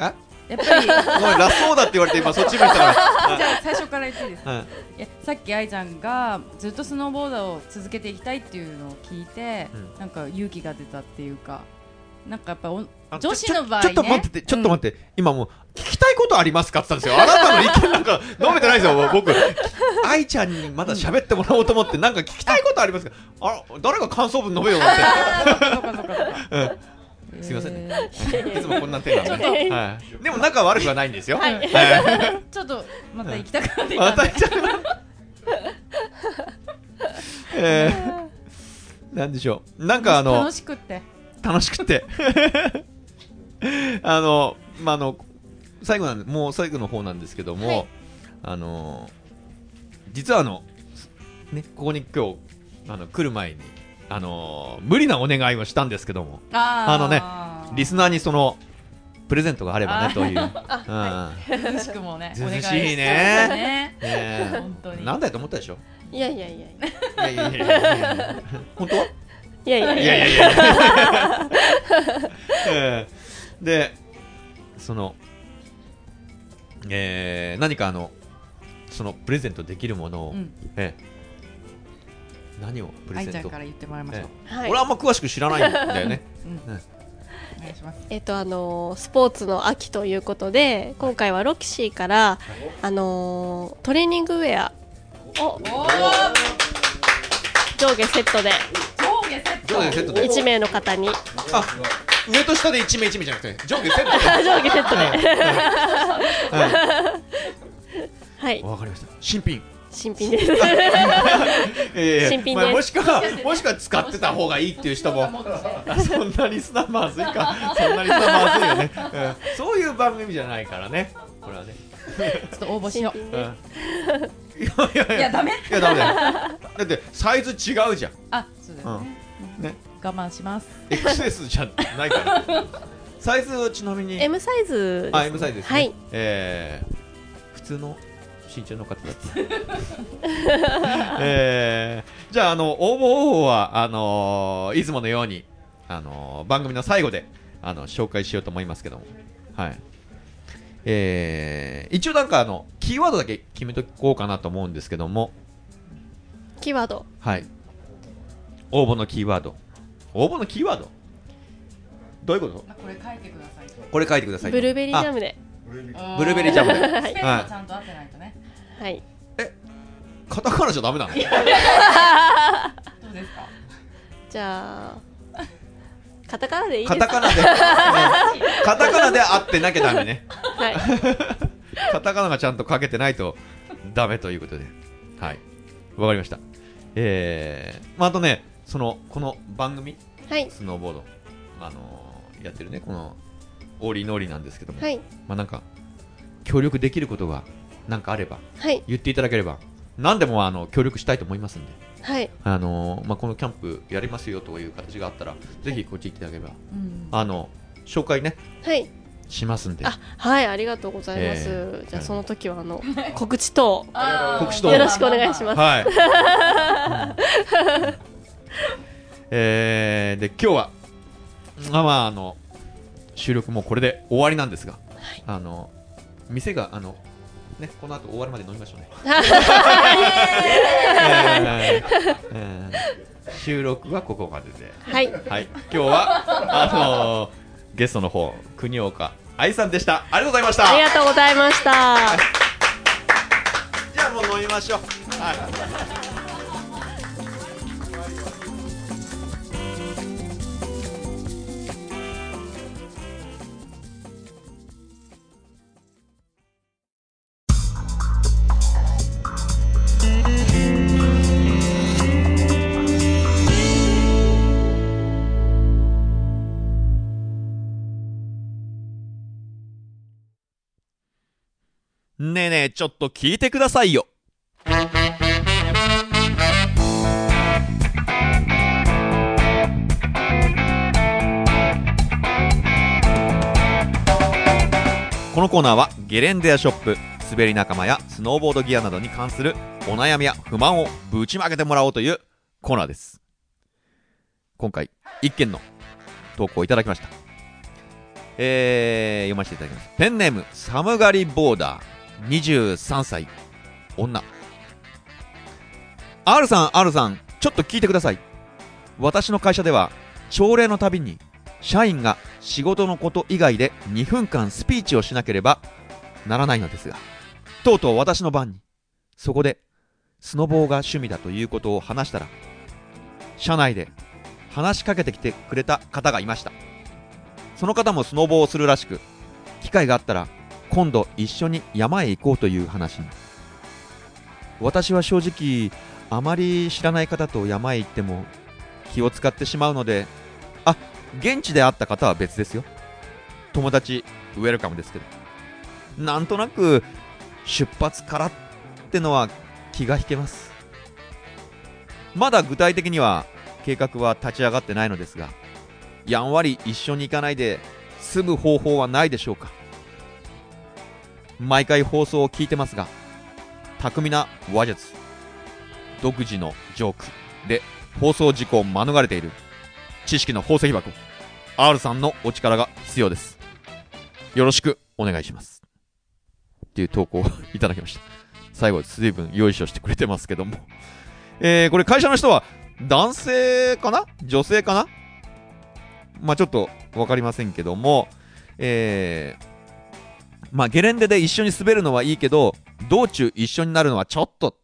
えやっぱり ラストオーダーって言われて今そっち向いたから あ最初から言っていいですか？うんいやさっき愛ちゃんがずっとスノーボードを続けていきたいっていうのを聞いて、うん。なんか勇気が出たっていうかなんかやっぱ女子の場合ね。ちょっと待ってて、ちょっと待って、今もう、聞きたいことありますかって言ったんですよ。あなたの意見なんか 述べてないですよ、僕。愛ちゃんにまだ喋ってもらおうと思って、なんか聞きたいことありますか？あら、誰が感想文述べようって。すいませんね。えー。いつもこんな手なんで、はい、でも仲悪くはないんですよ。はい。はい。ちょっとまた行きたくなってきたんえー、なんでしょう。なんかあの楽しくって楽しくて。あのまああの最後なんでもう最後の方なんですけども、はい。あの実はあのねここに今日あの来る前にあの無理なお願いをしたんですけどもあのねリスナーにそのプレゼントがあればあねという、あ うん。涼しくもねお願い涼しいね。ねね本当に。なんだよと思ったでしょ？いやいやいやいいやいやいやいや本当いやいや。いやいやいや。えー。でそのえー何かあのそのプレゼントできるものを、うん。ええ。何をプレ愛ゼント？ちゃんから言ってもらいましょう。はい。俺あんま詳しく知らないんだよね。うん。うん。お願いします。えっとあのースポーツの秋ということで今回はロキシーからあのートレーニングウェアを上下セットで上下セット上下セットで。1名の方に。あ上と下で1名1名じゃなくて上下セットで。あ上下セットで。ははい。い。わかりました。新品。新品です。ええ新品です。まあもしくはもしくは使ってた方がいいっていう人も。あ そんなリスナーまずいか。そんなリスナーまずいよね、うん。そういう番組じゃないからね。これはね、ちょっと応募しよう。いやいやいや。いやダメ。いやダメ。だよだってサイズ違うじゃん。あそうですね。ね我慢します。XS じゃないから。サイズちなみに？M サイズですあ M サイズですね、はい。えー普通の身長の方だった、えーじゃああの応募方法はあのーいつものように、あのー番組の最後であの紹介しようと思いますけども。はい。えー一応なんかあのキーワードだけ決めとこうかなと思うんですけども。キーワード。はい。応募のキーワード応募のキーワード。どういうこと？あこれ書いてください。これ書いてくださいブルーベリージャムで。ブルーベリージャムで。はい。もちゃんと合ってないとね。はい。カタカナじゃダメなの？どうですか？じゃあカタカナでいいですか？カタカナで、ね カタカナで合ってなきゃダメね。はい。カタカナがちゃんと書けてないとダメということで。はい。わかりました。えー、まあ、あとね、その、この番組、はい。スノーボード、あのーやってるね、この、オーリーノーリーなんですけども、はい。まあ、なんか、協力できることが、なんかあれば、はい。言っていただければ、何でも、あの、協力したいと思いますんで、はい。あのーまあ、このキャンプやりますよという形があったら、ぜひこっち来ていただければ、うん。あの、紹介ね、はい。しますんで。あはいありがとうございます、えー。じゃあその時はあの告知等。あー。告知とよろしくお願いします。はい。えー、で今日はまあまああの収録もこれで終わりなんですが、あの店があのねこの後終わるまで飲みましょうね。収録はここまでで、はいはい、今日はあのゲストの方国岡愛さんでした。ありがとうございました。ありがとうございましたじゃあもう飲みましょう。はい。ねえねえ、ちょっと聞いてくださいよ。このコーナーはゲレンデやショップ滑り仲間やスノーボードギアなどに関するお悩みや不満をぶちまけてもらおうというコーナーです。今回一件の投稿をいただきました。えー、読ませていただきます。ペンネーム寒がりボーダー。23歳。女。R さん R さんちょっと聞いてください。私の会社では朝礼のたびに社員が仕事のこと以外で2分間スピーチをしなければならないのですがとうとう私の番にそこでスノボーが趣味だということを話したら社内で話しかけてきてくれた方がいました。その方もスノボをするらしく機会があったら今度一緒に山へ行こうという話に。私は正直あまり知らない方と山へ行っても気を使ってしまうのであ現地で会った方は別ですよ。友達ウェルカムですけど。なんとなく出発からってのは気が引けます。まだ具体的には計画は立ち上がってないのですがやんわり一緒に行かないで済む方法はないでしょうか。毎回放送を聞いてますが巧みな話術独自のジョークで放送事故を免れている知識の宝石箱 R さんのお力が必要です。よろしくお願いします。っていう投稿をいただきました。最後随分用意書してくれてますけども。えー、これ会社の人は男性かな？女性かな？まあちょっと分かりませんけども、えー、まあゲレンデで一緒に滑るのはいいけど、道中一緒になるのはちょっとっ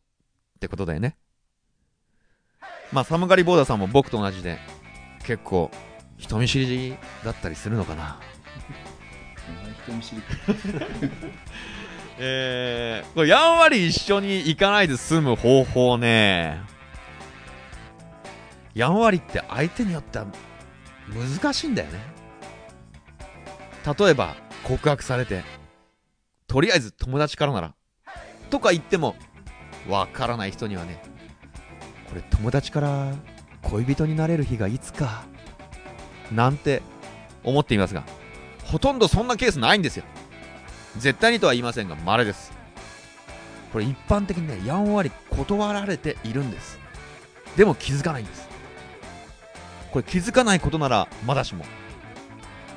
てことだよね。まあ寒がりボーダーさんも僕と同じで、結構人見知りだったりするのかな。人見知りえー、これやんわり一緒に行かないで済む方法ね。やんわりって相手によっては難しいんだよね。例えば告白されて、とりあえず友達からなら、とか言っても、わからない人にはね、これ友達から恋人になれる日がいつか、なんて思っていますが、ほとんどそんなケースないんですよ。絶対にとは言いませんが、稀です。これ一般的にね、やんわり断られているんです。でも気づかないんです。これ気づかないことならまだしも、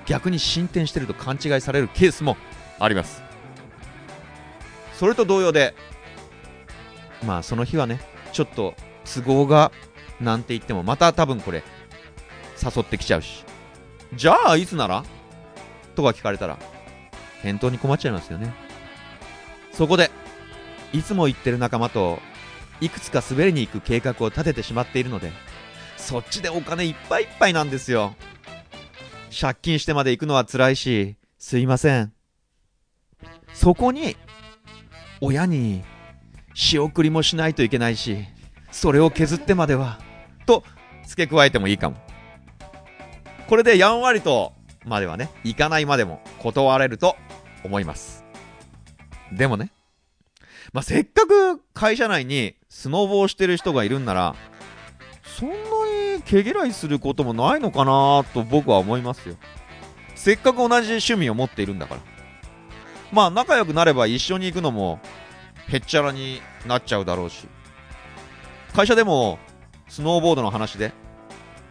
逆に進展してると勘違いされるケースもあります。それと同様で、まあその日はね、ちょっと都合がなんて言っても、また多分これ、誘ってきちゃうし、じゃあいつなら？とか聞かれたら、返答に困っちゃいますよね。そこで、いつも言ってる仲間と、いくつか滑りに行く計画を立ててしまっているので、そっちでお金いっぱいいっぱいなんですよ。借金してまで行くのは辛いし、すいません。そこに、親に仕送りもしないといけないし、それを削ってまでは、と付け加えてもいいかも。これでやんわりとまではね、行かないまでも断れると思います。でもね、まあ、せっかく会社内にスノボをしてる人がいるんなら、そんなに毛嫌いすることもないのかなと僕は思いますよ。せっかく同じ趣味を持っているんだから。まあ仲良くなれば一緒に行くのもへっちゃらになっちゃうだろうし。会社でもスノーボードの話で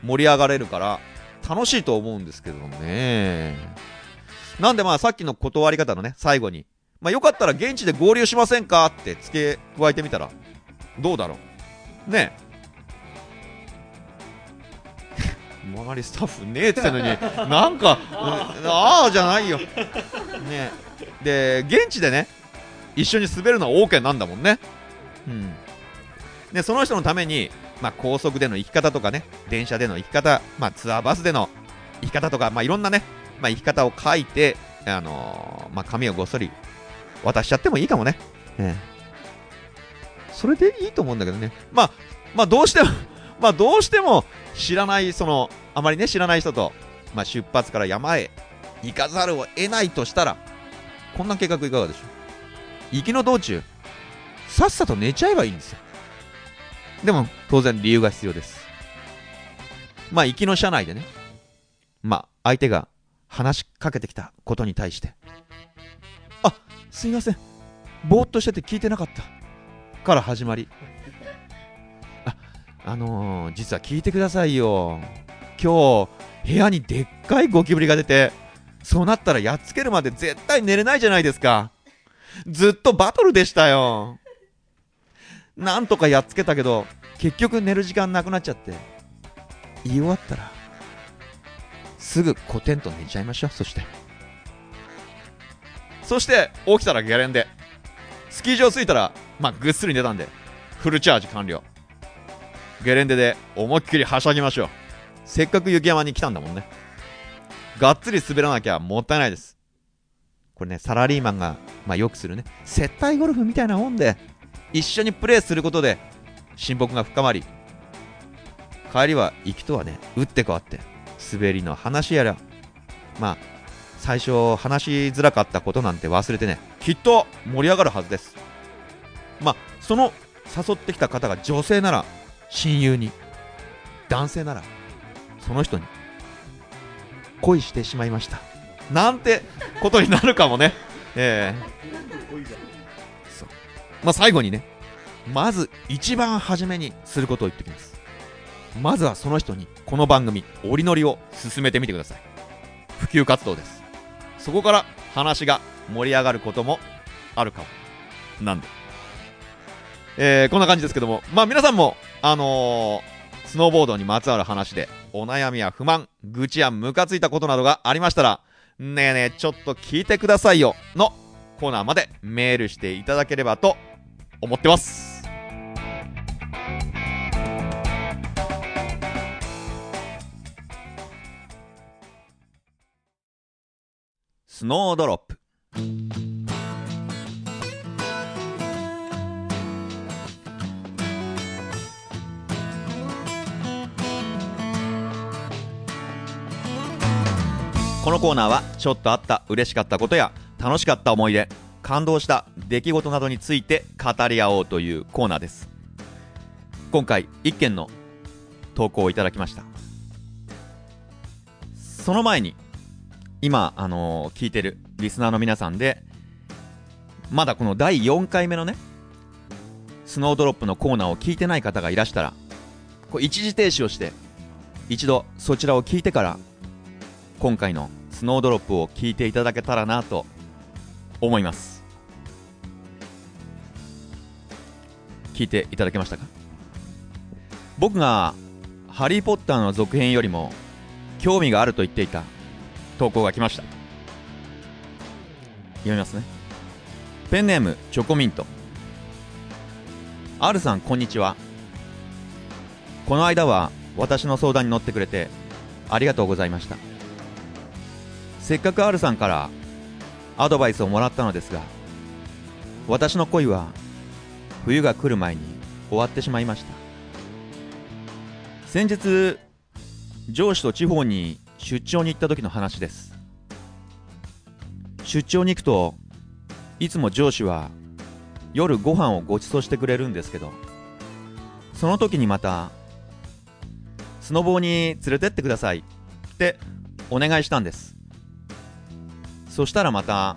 盛り上がれるから楽しいと思うんですけどね。なんでまあさっきの断り方のね、最後に、まあよかったら現地で合流しませんか？って付け加えてみたら、どうだろう。ね周りスタッフねえって言ったのに、なんか、ああじゃないよ。ねで、現地でね、一緒に滑るのは OK なんだもんね。うん。で、その人のために、まあ、高速での生き方とかね、電車での生き方、まあ、ツアーバスでの生き方とか、まあ、いろんなね、まあ、生き方を書いて、あのー、まあ、紙をごっそり渡しちゃってもいいかもね。ええ。それでいいと思うんだけどね。まあ、まあ、どうしてもまあ、どうしても知らない、その、あまりね、知らない人と、まあ、出発から山へ行かざるを得ないとしたら、こんな計画いかがでしょう？行きの道中、さっさと寝ちゃえばいいんですよ。でも、当然理由が必要です。まあ、行きの車内でね、まあ、相手が話しかけてきたことに対して、あ、すいません。ぼーっとしてて聞いてなかった。から始まり、あのー、実は聞いてくださいよ。今日、部屋にでっかいゴキブリが出て、そうなったらやっつけるまで絶対寝れないじゃないですか。ずっとバトルでしたよ。なんとかやっつけたけど、結局寝る時間なくなっちゃって。言い終わったら、すぐコテンと寝ちゃいましょう、そして。そして、起きたらゲレンデ。スキー場着いたら、まあ、ぐっすり寝たんで、フルチャージ完了。ゲレンデで思いっきりはしゃぎましょう。せっかく雪山に来たんだもんね。がっつり滑らなきゃもったいないですこれねサラリーマンが、まあ、よくするね接待ゴルフみたいなもんで一緒にプレーすることで親睦が深まり帰りは行きとはね打って変わって滑りの話やらまあ最初話しづらかったことなんて忘れてねきっと盛り上がるはずですまあその誘ってきた方が女性なら親友に男性ならその人に恋してしまいました。なんてことになるかもね。ええ。そう。まあ最後にねまず一番初めにすることを言ってきます。まずはその人にこの番組折りのりを進めてみてください。普及活動です。そこから話が盛り上がることもあるかも。なんで。えーこんな感じですけども。まあ皆さんもあのースノーボードにまつわる話でお悩みや不満愚痴やムカついたことなどがありましたらねえねえちょっと聞いてくださいよのコーナーまでメールしていただければと思ってます。スノードロップ。このコーナーはちょっとあった嬉しかったことや楽しかった思い出感動した出来事などについて語り合おうというコーナーです。今回1件の投稿をいただきました。その前に今、あのー聞いてるリスナーの皆さんでまだこの第4回目のねスノードロップのコーナーを聞いてない方がいらしたらこう一時停止をして一度そちらを聞いてから今回のスノードロップを聞いていただけたらなと思います。聞いていただけましたか？僕が「ハリー・ポッター」の続編よりも興味があると言っていた投稿が来ました。読みますね。ペンネームチョコミント。R さんこんにちは。この間は私の相談に乗ってくれてありがとうございました。せっかく R さんからアドバイスをもらったのですが私の恋は冬が来る前に終わってしまいました。先日上司と地方に出張に行った時の話です。出張に行くといつも上司は夜ご飯をご馳走してくれるんですけどその時にまたスノボーに連れてってくださいってお願いしたんです。そしたらまた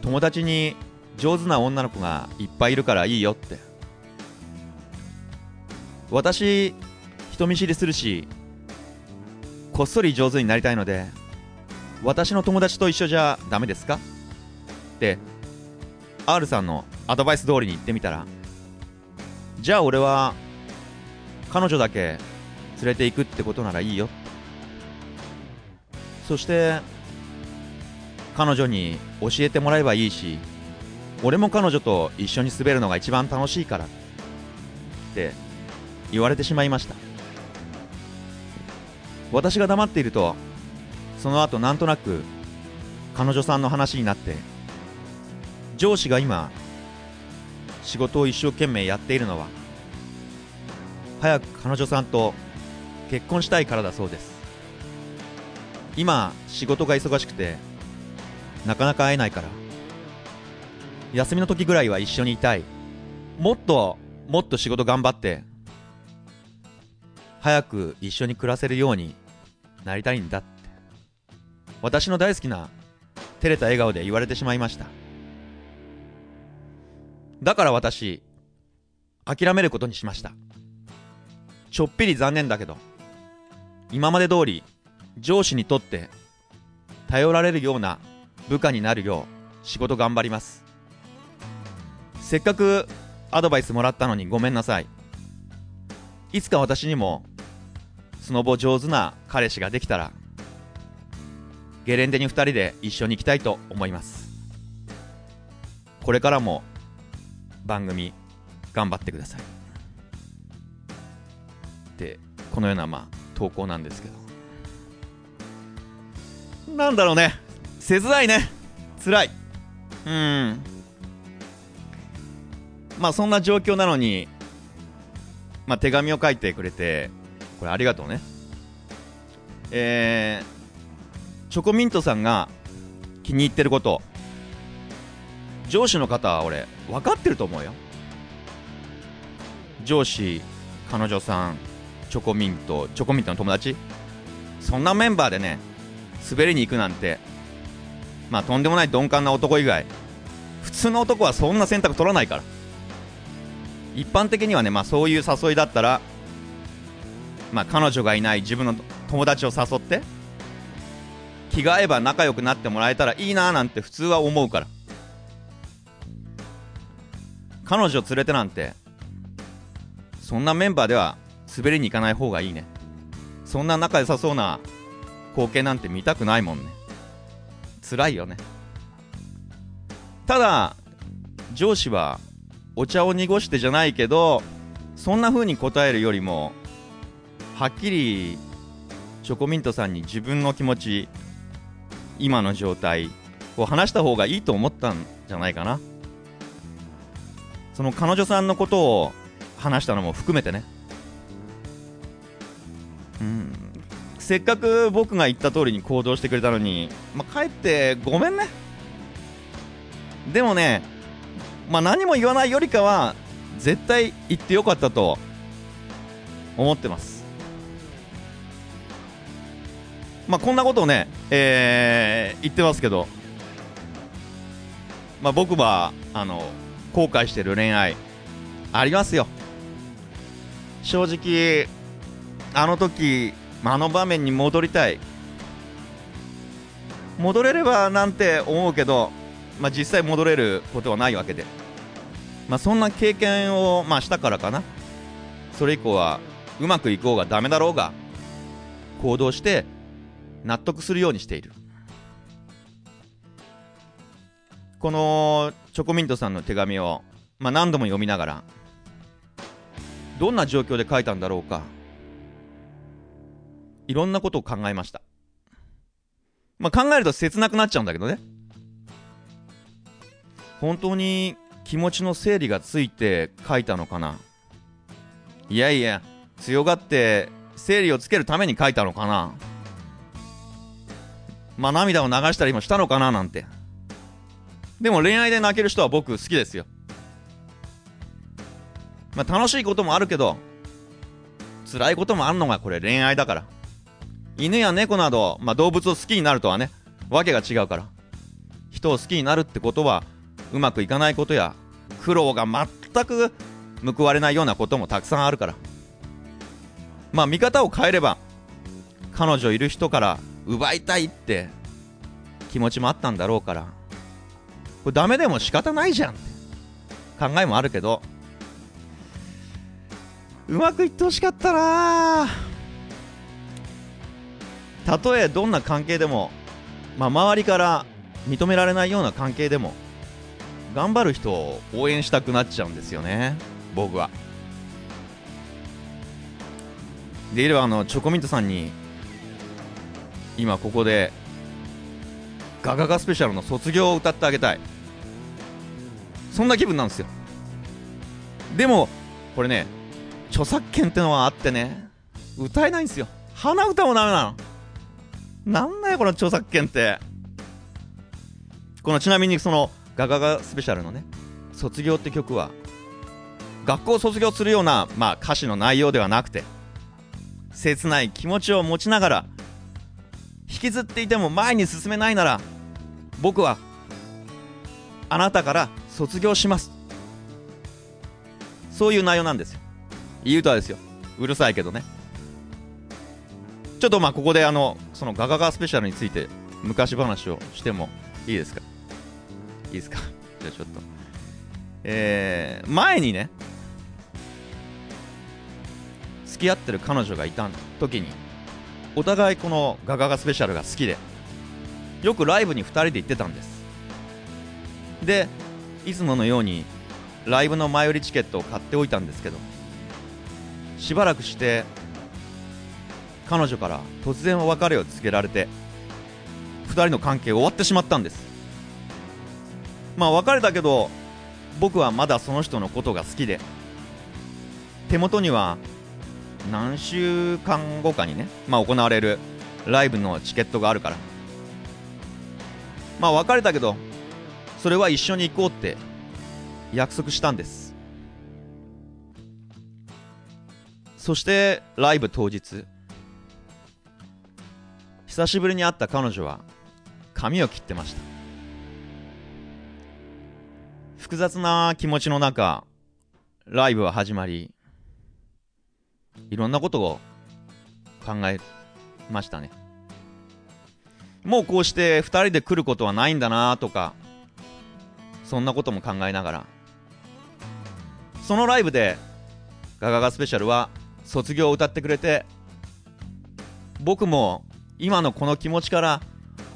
友達に上手な女の子がいっぱいいるからいいよって。私人見知りするしこっそり上手になりたいので私の友達と一緒じゃダメですか？って R さんのアドバイス通りに言ってみたらじゃあ俺は彼女だけ連れて行くってことならいいよ。そして彼女に教えてもらえばいいし俺も彼女と一緒に滑るのが一番楽しいからって言われてしまいました。私が黙っているとその後なんとなく彼女さんの話になって上司が今仕事を一生懸命やっているのは早く彼女さんと結婚したいからだそうです。今仕事が忙しくてなかなか会えないから。休みの時ぐらいは一緒にいたい。もっともっと仕事頑張って早く一緒に暮らせるようになりたいんだって。私の大好きな照れた笑顔で言われてしまいました。だから私諦めることにしました。ちょっぴり残念だけど今まで通り上司にとって頼られるような部下になるよう仕事頑張ります。せっかくアドバイスもらったのにごめんなさい。いつか私にもスノボ上手な彼氏ができたらゲレンデに2人で一緒に行きたいと思います。これからも番組頑張ってください。ってこのようなまあ投稿なんですけど。なんだろうね。切ないね。辛い。うん。まあそんな状況なのにまあ手紙を書いてくれてこれありがとうね。えー、チョコミントさんが気に入ってること。上司の方は俺分かってると思うよ。上司彼女さんチョコミントチョコミントの友達。そんなメンバーでね滑りに行くなんてまあとんでもない鈍感な男以外普通の男はそんな選択取らないから。一般的にはねまあそういう誘いだったらまあ彼女がいない自分の友達を誘って気が合えば仲良くなってもらえたらいいななんて普通は思うから。彼女を連れてなんてそんなメンバーでは滑りに行かない方がいいね。そんな仲良さそうな光景なんて見たくないもんね。辛いよね。ただ上司はお茶を濁してじゃないけどそんな風に答えるよりもはっきりチョコミントさんに自分の気持ち今の状態を話した方がいいと思ったんじゃないかな。その彼女さんのことを話したのも含めてね。うん。せっかく僕が言った通りに行動してくれたのに、まあ、帰ってごめんね。でもね、まあ、何も言わないよりかは絶対言ってよかったと思ってます。まあこんなことをね、えー、言ってますけど、まあ、僕はあの後悔してる恋愛ありますよ。正直あの時あの場面に戻りたい。戻れればなんて思うけど、まあ、実際戻れることはないわけで、まあ、そんな経験を、まあ、したからかな。それ以降はうまくいこうがダメだろうが行動して納得するようにしている。このチョコミントさんの手紙を、まあ、何度も読みながらどんな状況で書いたんだろうか。いろんなことを考えました。まあ、考えると切なくなっちゃうんだけどね。本当に気持ちの整理がついて書いたのかな？いやいや、強がって整理をつけるために書いたのかな？まあ涙を流したりもしたのかな？なんて。でも恋愛で泣ける人は僕好きですよ。まあ楽しいこともあるけど、辛いこともあるのがこれ恋愛だから。犬や猫など、まあ、動物を好きになるとはね、わけが違うから。人を好きになるってことは、うまくいかないことや、苦労が全く報われないようなこともたくさんあるから。まあ、見方を変えれば、彼女いる人から奪いたいって気持ちもあったんだろうから、これダメでも仕方ないじゃんって考えもあるけど、うまくいってほしかったなたとえどんな関係でも、まあ、周りから認められないような関係でも頑張る人を応援したくなっちゃうんですよね。僕は。でいればあのチョコミントさんに今ここでガガガスペシャルの卒業を歌ってあげたい。そんな気分なんですよ。でもこれね著作権ってのはあってね歌えないんですよ。鼻歌もダメなの。なんだよこの著作権って。このちなみにそのガガガスペシャルのね卒業って曲は学校を卒業するような、まあ、歌詞の内容ではなくて切ない気持ちを持ちながら引きずっていても前に進めないなら僕はあなたから卒業します。そういう内容なんですよ。いい歌ですよ。うるさいけどね。ちょっとまあここであのそのガガガスペシャルについて昔話をしてもいいですか？いいですか？じゃあちょっと。えー、前にね付き合ってる彼女がいた時にお互いこのガガガスペシャルが好きでよくライブに2人で行ってたんです。でいつものようにライブの前売りチケットを買っておいたんですけどしばらくして彼女から突然お別れを告げられて2人の関係終わってしまったんです。まあ別れたけど僕はまだその人のことが好きで手元には何週間後かにね、まあ、行われるライブのチケットがあるから。まあ別れたけどそれは一緒に行こうって約束したんです。そしてライブ当日久しぶりに会った彼女は髪を切ってました。複雑な気持ちの中ライブは始まりいろんなことを考えましたね。もうこうして2人で来ることはないんだなとかそんなことも考えながらそのライブでガガガスペシャルは卒業を歌ってくれて僕も今のこの気持ちから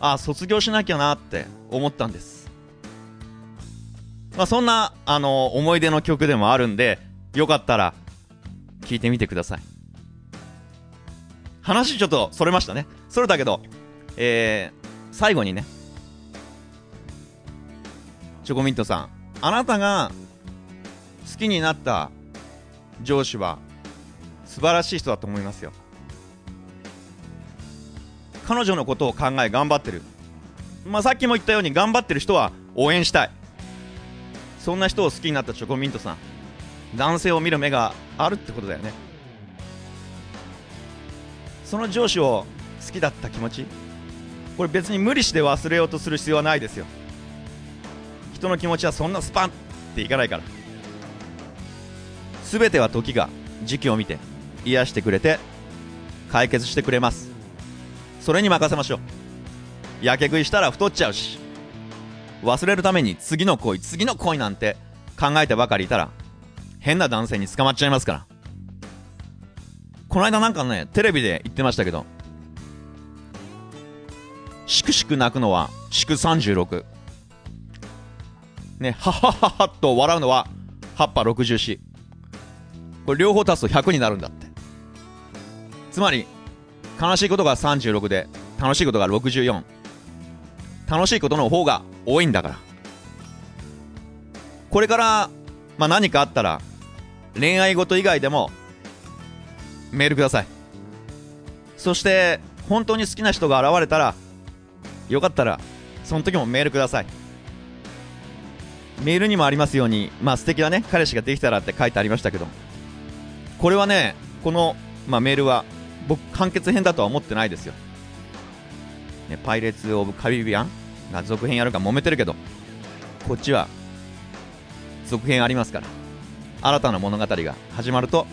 ああ卒業しなきゃなって思ったんです、まあ、そんなあの思い出の曲でもあるんでよかったら聞いてみてください。話ちょっとそれましたね。それだけどえー、最後にねチョコミントさん。あなたが好きになった上司は素晴らしい人だと思いますよ。彼女のことを考え頑張ってる、まあ、さっきも言ったように頑張ってる人は応援したい。そんな人を好きになったチョコミントさん。男性を見る目があるってことだよね。その上司を好きだった気持ち？これ別に無理して忘れようとする必要はないですよ。人の気持ちはそんなスパンっていかないから。全ては時が時期を見て癒してくれて解決してくれます。それに任せましょう。やけ食いしたら太っちゃうし忘れるために次の恋次の恋なんて考えてばかりいたら変な男性に捕まっちゃいますから。この間なんかねテレビで言ってましたけどしくしく泣くのは祝36ねははははっと笑うのは葉っぱ64これ両方足すと100になるんだって。つまり悲しいことが36で楽しいことが64楽しいことの方が多いんだから。これから、まあ、何かあったら恋愛事以外でもメールください。そして本当に好きな人が現れたらよかったらその時もメールください。メールにもありますようにまあ素敵なね彼氏ができたらって書いてありましたけどこれはねこの、まあ、メールは僕完結編だとは思ってないですよ、ね、パイレーツ・オブ・カリビアン？が続編やるか揉めてるけど。こっちは続編ありますから。新たな物語が始まると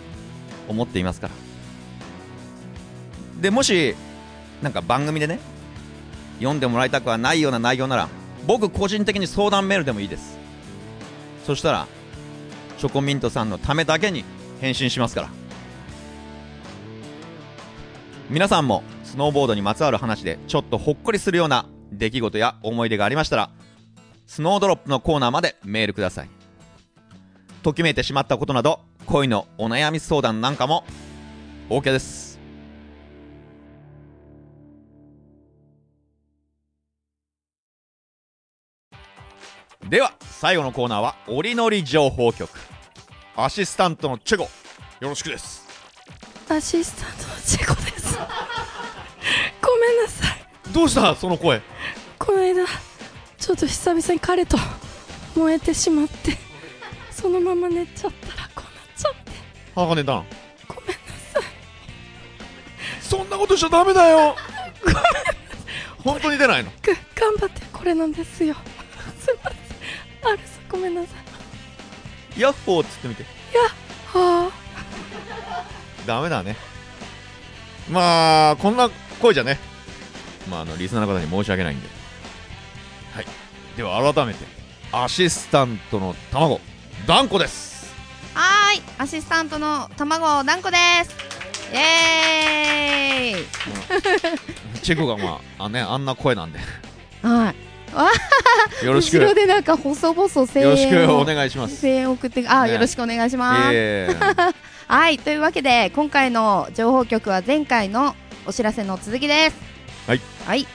思っていますから。でもしなんか番組でね読んでもらいたくはないような内容なら僕個人的に相談メールでもいいです。そしたらチョコミントさんのためだけに返信しますから。皆さんもスノーボードにまつわる話でちょっとほっこりするような出来事や思い出がありましたらスノードロップのコーナーまでメールください。ときめいてしまったことなど恋のお悩み相談なんかも OK です。では最後のコーナーは「おりのり情報局」アシスタントのチェゴよろしくです。アシスタントのチェコです。ごめんなさい。どうした？その声。この間ちょっと久々に彼と燃えてしまってそのまま寝ちゃったらこうなっちゃって。あかねだんごめんなさい。そんなことしちゃダメだよ。本当に出ないの？ぐ頑張ってこれなんですよ。すいません。あるさごめんなさい。ヤッホーっつってみて。はダメだねまあこんな声じゃね。まああのリスナーの方に申し訳ないんで。はい。では改めてアシスタントの卵ダンコです。はーい、アシスタントの卵団子です。イエーイ。チェコがまああねあんな声なんで。はい。よろしく。後ろでなんか細々声よろしくお願いします。声援を送って、あ、ね。よろしくお願いします。ええはい、というわけで今回の情報局は前回のお知らせの続きです。はい。はい。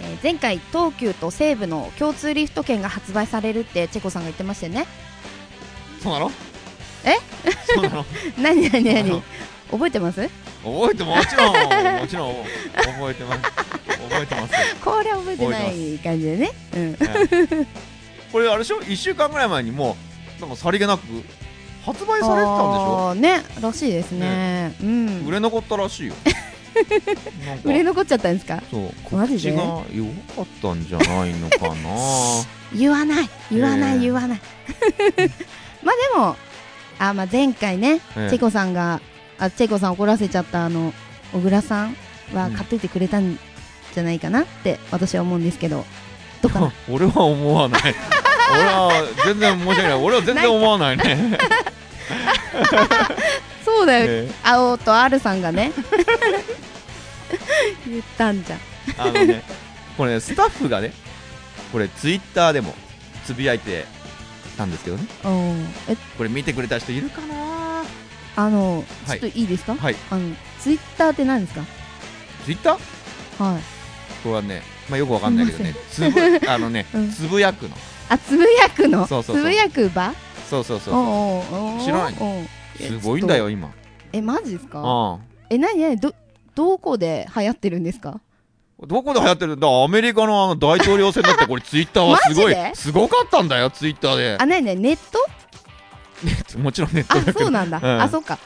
えー前回東急と西武の共通リフト券が発売されるってチェコさんが言ってましたよね。そうなの？え？そうなの？何何あ何の覚えてます？覚えてもちろんもちろん覚えてます。覚えてます。よこれ覚えてない感じでね。うん。はいこれあれでしょ？1週間ぐらい前にもうなんかさりげなく発売されてたんでしょ？ねらしいですね。うん。売れ残ったらしいよ。売れ残っちゃったんですか？そう。マジで？口が弱かったんじゃないのかな。言わない。言わない、ええ。言わない。まあでもあ、まあ、前回ね、ええ。チェコさんがあチェコさん怒らせちゃったあの小倉さんはうん。買っといてくれたんじゃないかなって私は思うんですけど。どうかな？俺は思わない。俺は全然申し訳ない。俺は全然思わないね。そうだよ、ええ。青と R さんがね。言ったんじゃん。あのねこれスタッフがねこれツイッターでもつぶやいてたんですけどね。うん。えこれ見てくれた人いるかな？あのちはい。ょっといいですか、はい。あのツイッターって何ですか？ツイッター？はい。これはねまあよくわかんないけどね。つぶあのね、うん。つぶやくのあつぶやくの？そうそうそう。つぶやく場？そうそうそうおうおうおう。知らないおうすごいんだよ今。えマジですか？ああえ何？何どどこで流行ってるんですか？どこで流行ってるんだ？アメリカのあの大統領選だってこれ ツイッターはすごいマジで？すごかったんだよツイッターで。あ何？何？ネット？もちろんネットあだけど。そうなんだ、うん。あそっか。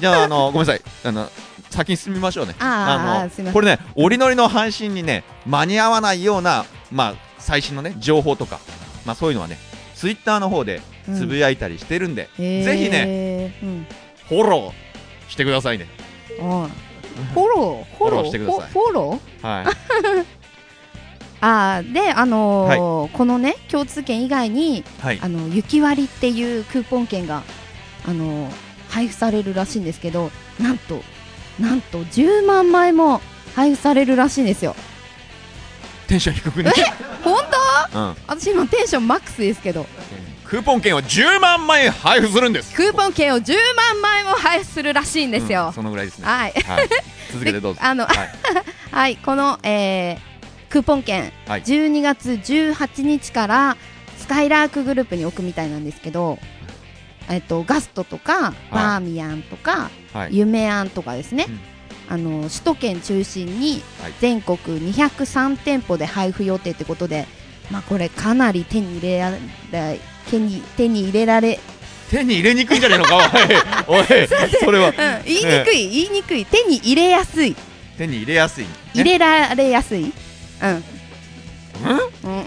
じゃああの ごめんなさい。あの先に進みましょうね。あーのすいません。これね折り乗りの阪神にね間に合わないようなまあ最新のね情報とかまあそういうのはねツイッターの方でうん。つぶやいたりしてるんで、へー。ぜひねうん。フォローしてくださいね。あフォロー？フォロー？フォローしてください。フォロー？はい。あーであのーこのね共通券以外にはい。あの雪割っていうクーポン券があのー配布されるらしいんですけどなんとなんと10万枚も配布されるらしいんですよ。テンション低くね、本当うん、私今テンションマックスですけど。クーポン券を10万枚配布するんです。クーポン券を10万枚も配布するらしいんですうんよ、そのぐらいですね。はい。はい。続けてどうぞ。であのはい。はいこの、えークーポン券、はい。12月18日からスカイラークグループに置くみたいなんですけど、えっと、ガストとか、バーミヤンとか、はい。夢アンとかですね、うん。あの首都圏中心にはい。全国203店舗で配布予定ってことで、まあ、これかなり手に入れられ手に手に入れられ、手に入れにくいんじゃねえのか？おいおい それは。うん、言いにくい、言いにくい。手に入れやすい。手に入れやすい、ね、入れられやすい、うん。うん？うん、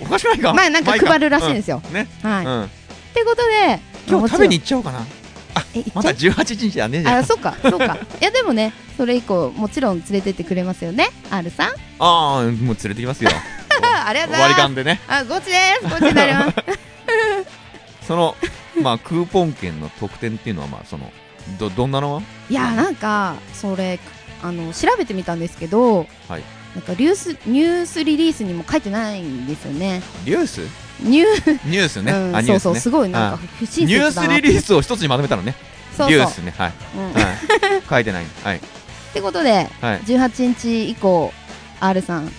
おかしくないか？まあなんか配るらしいんですよ。うん。ね、はい、うん、ってことで今日食べにも行っちゃおうかな。ちろんえ行まだっちゃう？18日だねじゃあそうかそうか。いやでもねそれ以降もちろん連れてってくれますよね R さん。あああもう連れてきますよあ ありがとうござい割ります勘でね。あごちです。ごちになります。そのまあクーポン券の特典っていうのはまあそのどどんなのは？いやなんかそれあの調べてみたんですけど、はい。なんかニュースニュースリリースにも書いてないんですよね。ニュース？ニューニュースね、うんあニュースね。そうそうすごいなんか不親ニュースリリースを一つにまとめたのね。そうそう。ニュースね。はい、うん。はい、書いてない。はい。ってことではい。18日以降 R さん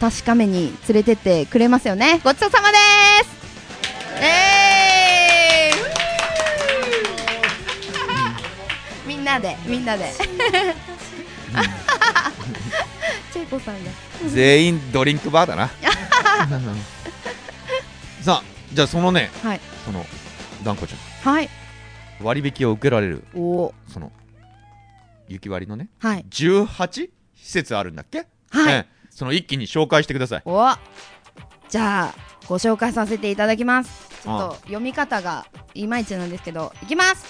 確かめに連れてってくれますよね。ごちそうさまです。えーみんなでみんなで。チェイコさんが。全員ドリンクバーだな。さあじゃあそのねはい。そのダンコちゃはい。ん割引を受けられるおおその雪割りのねはい。18施設あるんだっけ？はい、ええその一気に紹介してください。おじゃあご紹介させていただきます。ちょっあと読み方がいまいちなんですけどいきます。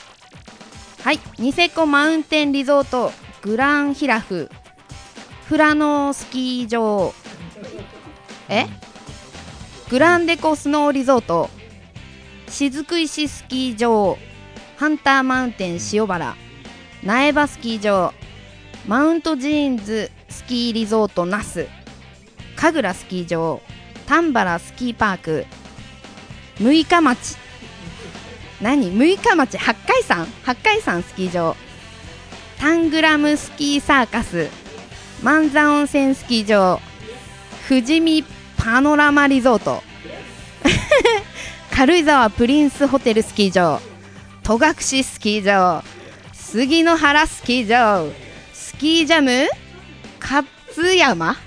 はい。ニセコマウンテンリゾートグランヒラフ。フラノスキー場。え？グランデコスノーリゾート。雫石スキー場。ハンターマウンテン塩原。苗場スキー場。マウントジーンズスキーリゾート那須神楽スキー場丹原スキーパーク六日町。何？六日町。八海山？八海山スキー場。タングラムスキーサーカス。万座温泉スキー場。富士見パノラマリゾート。軽井沢プリンスホテルスキー場。戸隠スキー場。杉の原スキー場。スキージャム？勝山？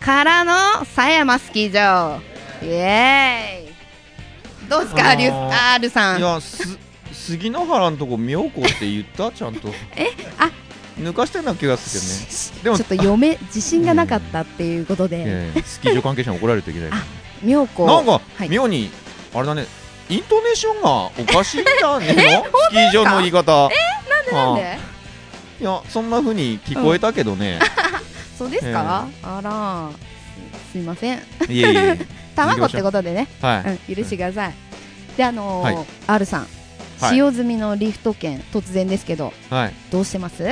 からの狭山スキー場。イエーイ。どうですか、あのーリュウ R さん。いやす杉の原のとこ妙高って言った ちゃんと。えあ抜かしたような気がするけどね。でもちょっと読め自信がなかったっていうことで、ええスキー場関係者に怒られるといけない。あ妙高。なんか、はい。妙にあれだね。イントネーションがおかしいんじゃね？えのスキー場の言い方。えなんでいやそんな風に聞こえたけどね、そうですか、あらすすいません。いえいえ。卵ってことでね、はい、う。ん、許してください。であのーはい。R さん。はい。使用済みのリフト券突然ですけどはい。どうしてます？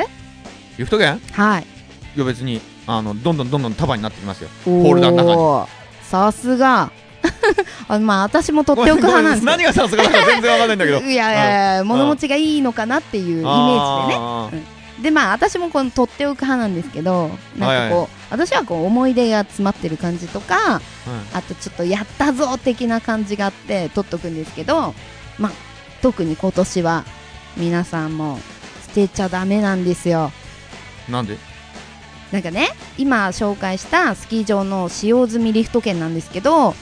リフト券？はい。いや別にあのどんどんどんどん束になってきますよ。ホホルダーの中に。さすが。あまあ私も取っておく派なんです。何がさすがだか全然わかんないんだけど。いやいやいや物持ちがいいのかなっていうイメージでね。あーでまあ私もこの取っておく派なんですけどなんかこう、はい私はこう思い出が詰まってる感じとかうんあとちょっとやったぞ的な感じがあって取っとくんですけどまあ特に今年は皆さんも捨てちゃダメなんですよ。なんで？なんかね今紹介したスキー場の使用済みリフト券なんですけど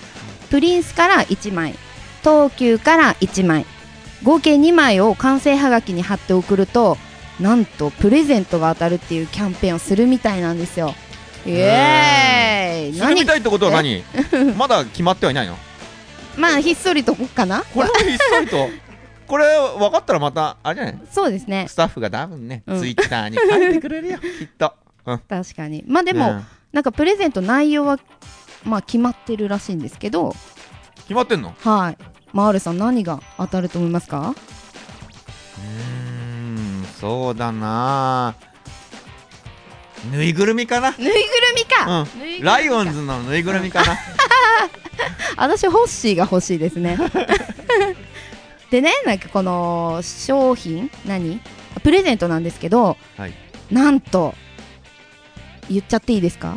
プリンスから1枚東急から1枚合計2枚を完成はがきに貼って送るとなんとプレゼントが当たるっていうキャンペーンをするみたいなんですよ。イエーイ。するみたいってことは何？まだ決まってはいないの？まあひっそりとかな？これはひっそりと？これ分かったらまたあれじゃない？そうですね。スタッフが多分ね、うん。ツイッターに書いてくれるよ。きっと、うん、確かに。まあでも、うん。なんかプレゼント内容はまあ決まってるらしいんですけど。決まってんの？はい。マールさん何が当たると思いますか？そうだな。ぬいぐるみかな？ぬいぐるみか、うん。ライオンズのぬいぐるみかな。私ホッシーが欲しいですね。でねなんかこの商品何？プレゼントなんですけど、はい。なんと言っちゃっていいですか？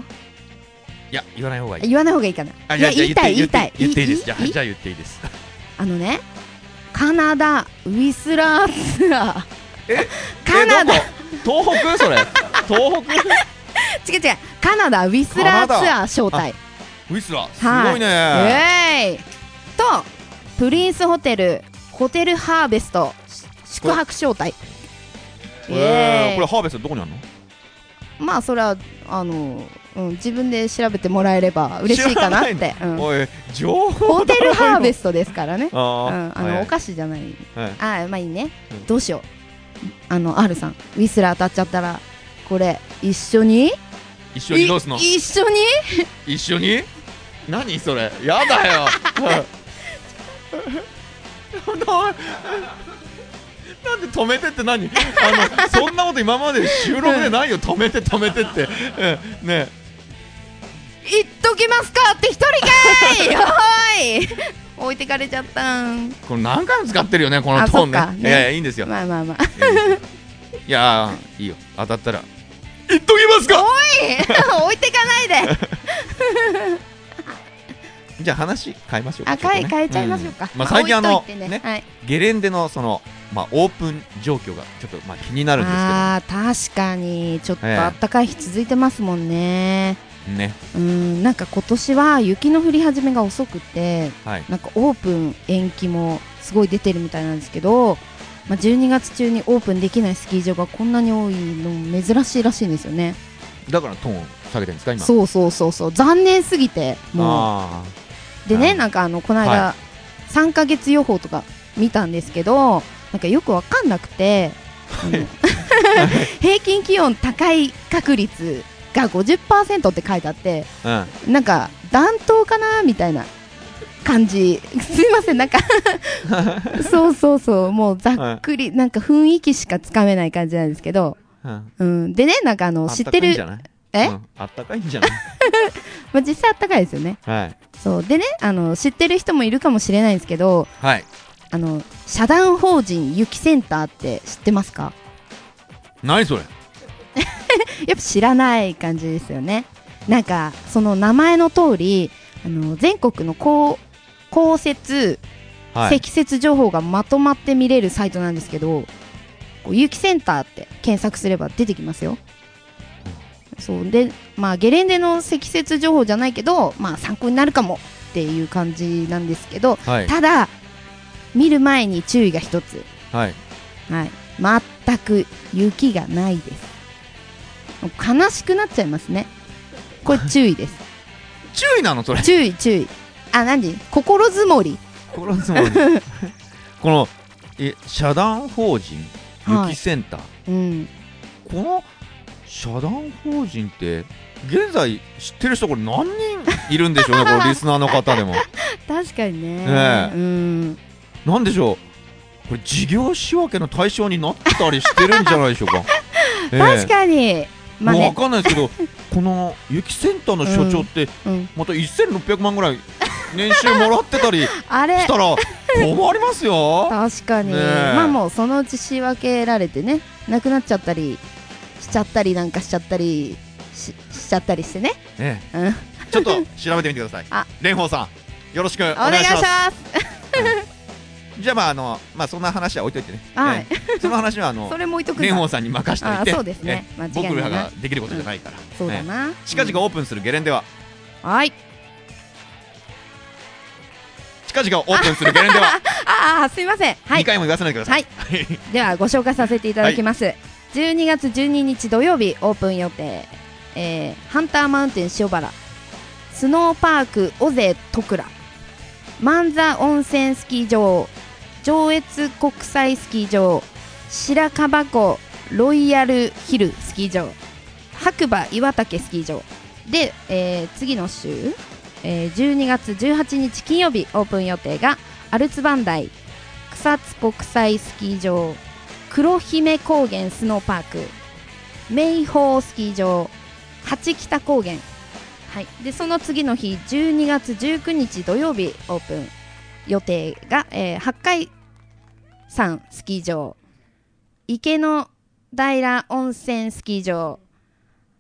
いや言わない方がいい。言わない方がいいかな。あいや言いたい言いたい。言っていいです。じゃあ言っていいです。あのねカナダウィスラーツアーえカナダ。東北？それ。東北？違う違う。カナダウィスラーツアー招待。ウィスラー。すはい。ごいね、えーいとプリンスホテルホテルハーベスト宿泊招待。えーえーこれハーベストどこにあるの？まあそれはあの、うん、自分で調べてもらえれば嬉しいかなって。うん。おい情報ホテルハーベスストですからね。トうあん、ーはい。あのお菓子じゃない。はい。あーまあいいね、うん。どうしようあの R さんウィスラー当たっちゃったらこれ一緒に？一緒にどうすの？い一緒に？一緒に？何それ？やだよ。な なんで止めてって何？あのそんなこと今まで収録でないよ。止めて止めてって、うん、ね言っときますかって一人か いおーい置いてかれちゃったん。これ何回も使ってるよねこのあトーンね。ね。いやいやいいんですよ、まあまあまあ。いやーいいよ。当たったら。言っときますか！置いてかないで。じゃあ話変えましょうかね変え変えちゃいましょうか、ん。まあ、最近あの置いといてね。はい、ゲレンデのその、まあ、オープン状況がちょっとまあ気になるんですあー確かに。ちょっとええあったかい日続いてますもんね、けどね。うんなんか今年は雪の降り始めが遅くてはい。なんかオープン延期もすごい出てるみたいなんですけど、まあ、12月中にオープンできないスキー場がこんなに多いの珍しいらしいんですよね。だからトーン下げてるんですか今？そうそうそうそう。残念すぎてもあうでねはい。なんかあのこの間、は3ヶ月予報とか見たんですけどなんかよくわかんなくて、平均気温高い確率が50%って書いてあってあうん。なんか暖冬かなみたいな感じ。すいませんなんか そうそうそうもうざっくり、なんか雰囲気しかつかめない感じなんですけど、うん。うん、でねなんかあのあ知ってる？えうん。あったかいんじゃない？まあ、実際あったかいですよね。はい。そう。でねあの知ってる人もいるかもしれないんですけどはい。あの社団法人雪センターって知ってますか？何それ？やっぱ知らない感じですよね。なんかその名前の通りあの全国の降降雪、はい。積雪情報がまとまって見れるサイトなんですけどこう雪センターって検索すれば出てきますよ。そう。でまあゲレンデの積雪情報じゃないけどまあ参考になるかもっていう感じなんですけどはい。ただ見る前に注意が一つ。はい。はい。全く雪がないです悲しくなっちゃいますね。これ注意です。注意なの？それ。注意注意。あ何？心づもり。心のつもり。このえ社団法人？はい。雪センター、うん。この社団法人って現在知ってる人これ何人？いるんでしょうね？このリスナーの方でも。確かにね。ねえ。うん。なんでしょう？これ事業仕分けの対象になったりしてるんじゃないでしょうか、ええ。確かにま分かんないですけど この雪センターの所長ってうんまた1600万ぐらい年収もらってたりしたら困りますよ。確かに、まあもうそのうち仕分けられてねなくなっちゃったりしちゃったりなんかしちゃったりししちゃったりしてね。ねうん。ちょっと調べてみてください。あ。蓮舫さんよろしくおお願いしますじゃあまああのまあそんな話は置いといてね、はい。ええその話はあの それも置いとくん蓮だ舫さんに任しておいて。あそうですね。僕らができることじゃないから、そうだな、近々オープンするゲレンデは。うんはい。近々オープンするゲレンデは。ああすいません。はい。2回も言わせないでください、はい、ではご紹介させていただきます、12月12日土曜日オープン予定、えーハンターマウンテン塩原。スノーパーク尾瀬戸倉。万座温泉スキー場上越国際スキー場白樺湖ロイヤルヒルスキー場白馬岩岳スキー場。で、えー次の週、えー12月18日金曜日オープン予定がアルツバンダイ草津国際スキー場黒姫高原スノーパーク明豊スキー場八北高原。はい。でその次の日12月19日土曜日オープン。予定が、えー八海山スキー場池の平温泉スキー場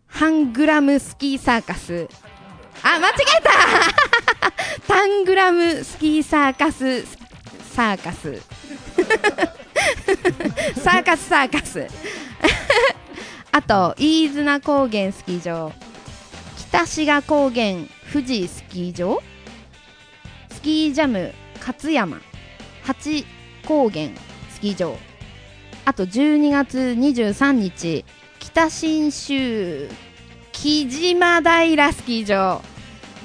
ハングラムスキーサーカス。あ間違えた！タングラムスキーサーカスサーカス。サーカスサーカス。あと飯綱高原スキー場北志賀高原富士スキー場。スキージャム勝山八高原スキー場あと12月23日北信州木島平スキー場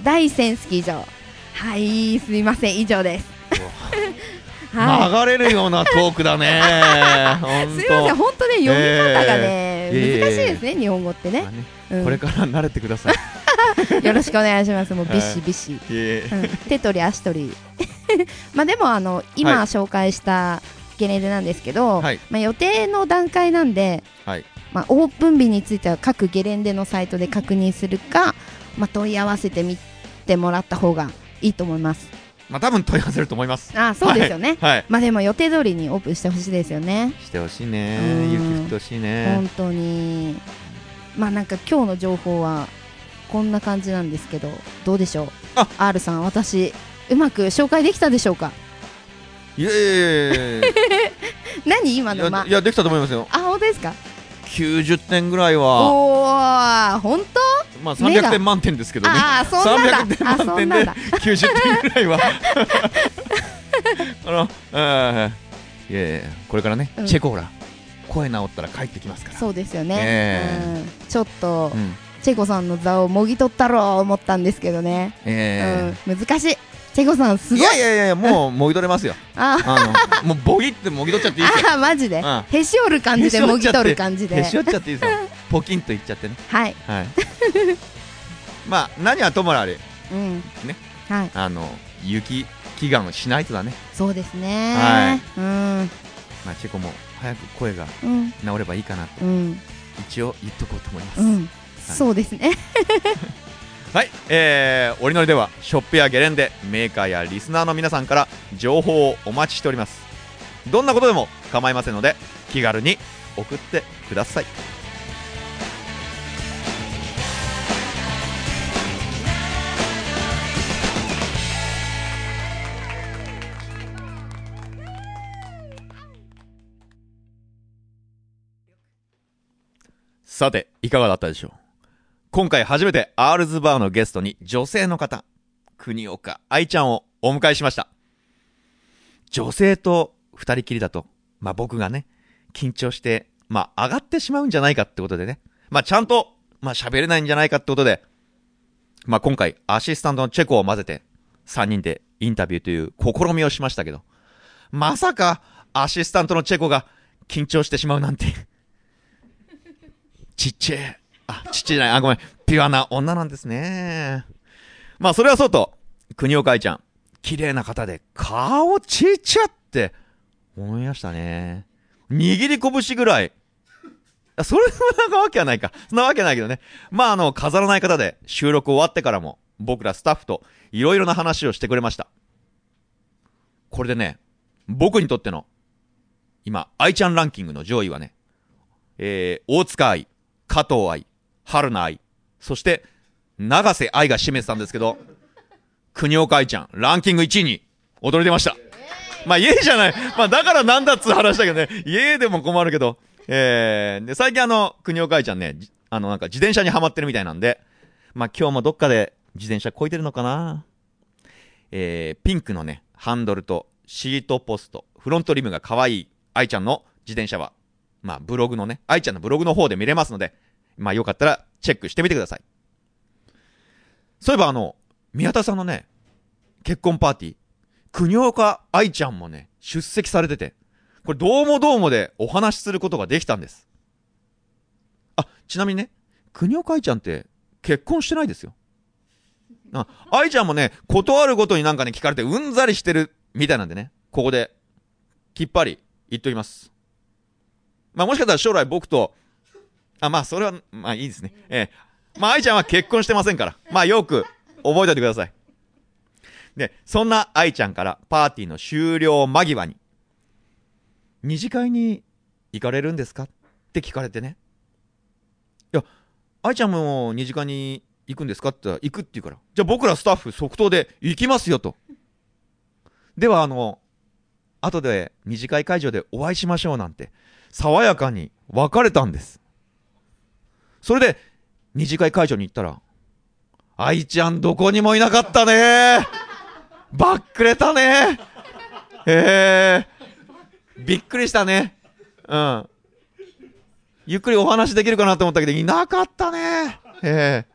大山スキー場。はいすいません以上です。はい。流れるようなトークだね 本当。すいません、本当ね、読み方がね、えー難しいですね、日本語ってね。まあ。ねうん。これから慣れてください。よろしくお願いします。もうビシビシ。え。うん。手取り足取り。まあでもあの今はい。紹介したゲレンデなんですけど、はい。まあ予定の段階なんで、はい。まあオープン日については各ゲレンデのサイトで確認するか、まあ問い合わせてみてもらった方がいいと思います。まあ多分問い合わせると思います。あ、そうですよね。はい、はい。まあでも予定通りにオープンしてほしいですよね。してほしいね。うん。雪降ってほしいね。本当に。まあなんか今日の情報はこんな感じなんですけどどうでしょう？あ。R さん私うまく紹介できたでしょうか？いやいやいや何今いのまやいや できたと思いますよ。あ本当ですか？90点ぐらいは。おー本当？まあ目が300点満点ですけどね。ああそんなん300点満点でそんなんだ。90点ぐらいは。あのあーい。やいやこれからね、うん。チェコほら声治ったら帰ってきますから。そうですよね、えうん、ちょっと、うん。チェコさんの座をもぎ取ったろう思ったんですけどね、え。うん、難しいチェコさんすー、ごい。いやいやいやもう もぎ取れますよ。あ。あのもうボギってもぎ取っちゃっていいですよ。あマジで、うん。へし折る感じでもぎ取る感じで。へし折っちゃっていいですよ。ポキンといっちゃってね。はい。はい。まあ何はともあれ。うん。ね。はい。あの雪祈願をしないとだね。そうですね。はい。うん。まあチェコも早く声がうん。治ればいいかなと。うん。一応言っとこうと思います、うん。そうですね。はい、えー、オリノリではショップやゲレンデメーカーやリスナーの皆さんから情報をお待ちしております。どんなことでも構いませんので気軽に送ってください。さていかがだったでしょう？今回初めてアールズバーのゲストに女性の方、国岡愛ちゃんをお迎えしました。女性と二人きりだと、まあ僕がね、緊張して、まあ上がってしまうんじゃないかってことでね、まあちゃんと、まあ喋れないんじゃないかってことで、まあ今回アシスタントのチェコを混ぜて、三人でインタビューという試みをしましたけど、まさかアシスタントのチェコが緊張してしまうなんて。ちっちゃい。あ、ちっちゃいじゃない。あ、ごめん。ピュアな女なんですね。まあ、それはそうと、国岡愛ちゃん、綺麗な方で、顔ちっちゃって、思いましたね。握り拳ぐらい。あそれもなんかわけはないか。そんなわけないけどね。まあ、あの、飾らない方で、収録終わってからも、僕らスタッフと、いろいろな話をしてくれました。これでね、僕にとっての、今、愛ちゃんランキングの上位はね、えー、大塚愛、加藤愛、春菜愛、そして、長瀬愛が占めてたんですけど、国岡愛ちゃん、ランキング1位に踊り出ました。まあ、イエーじゃない。まあ、だからなんだっつう話だけどね、イエーでも困るけど、えー、で、最近あの、国岡愛ちゃんね、じあの、なんか自転車にはまってるみたいなんで、まあ、今日もどっかで自転車こいてるのかな。えー、ピンクのね、ハンドルとシートポスト、フロントリムが可愛い愛ちゃんの自転車は、まあ、ブログのね、愛ちゃんのブログの方で見れますので、まあ、よかったらチェックしてみてください。そういえばあの、宮田さんのね、結婚パーティー、国岡愛ちゃんもね、出席されてて、これどうもどうもでお話しすることができたんです。あ、ちなみにね、国岡愛ちゃんって結婚してないですよ。あ、愛ちゃんもね、断るごとになんかね、聞かれてうんざりしてるみたいなんでね、ここで、きっぱり言っときます。まあもしかしたら将来僕と、あ、まあそれは、まあいいですね。ええまあ愛ちゃんは結婚してませんから、まあよく覚えておいてください。で、そんな愛ちゃんからパーティーの終了間際に、二次会に行かれるんですかって聞かれてね。いや、愛ちゃんも二次会に行くんですかって言ったら、行くって言うから。じゃあ僕らスタッフ即答で行きますよと。ではあの、後で二次会会場でお会いしましょうなんて、爽やかに別れたんです。それで、二次会会場に行ったら、愛ちゃんどこにもいなかったねばっくれたねええびっくりしたね。うん。ゆっくりお話できるかなと思ったけど、いなかったねえ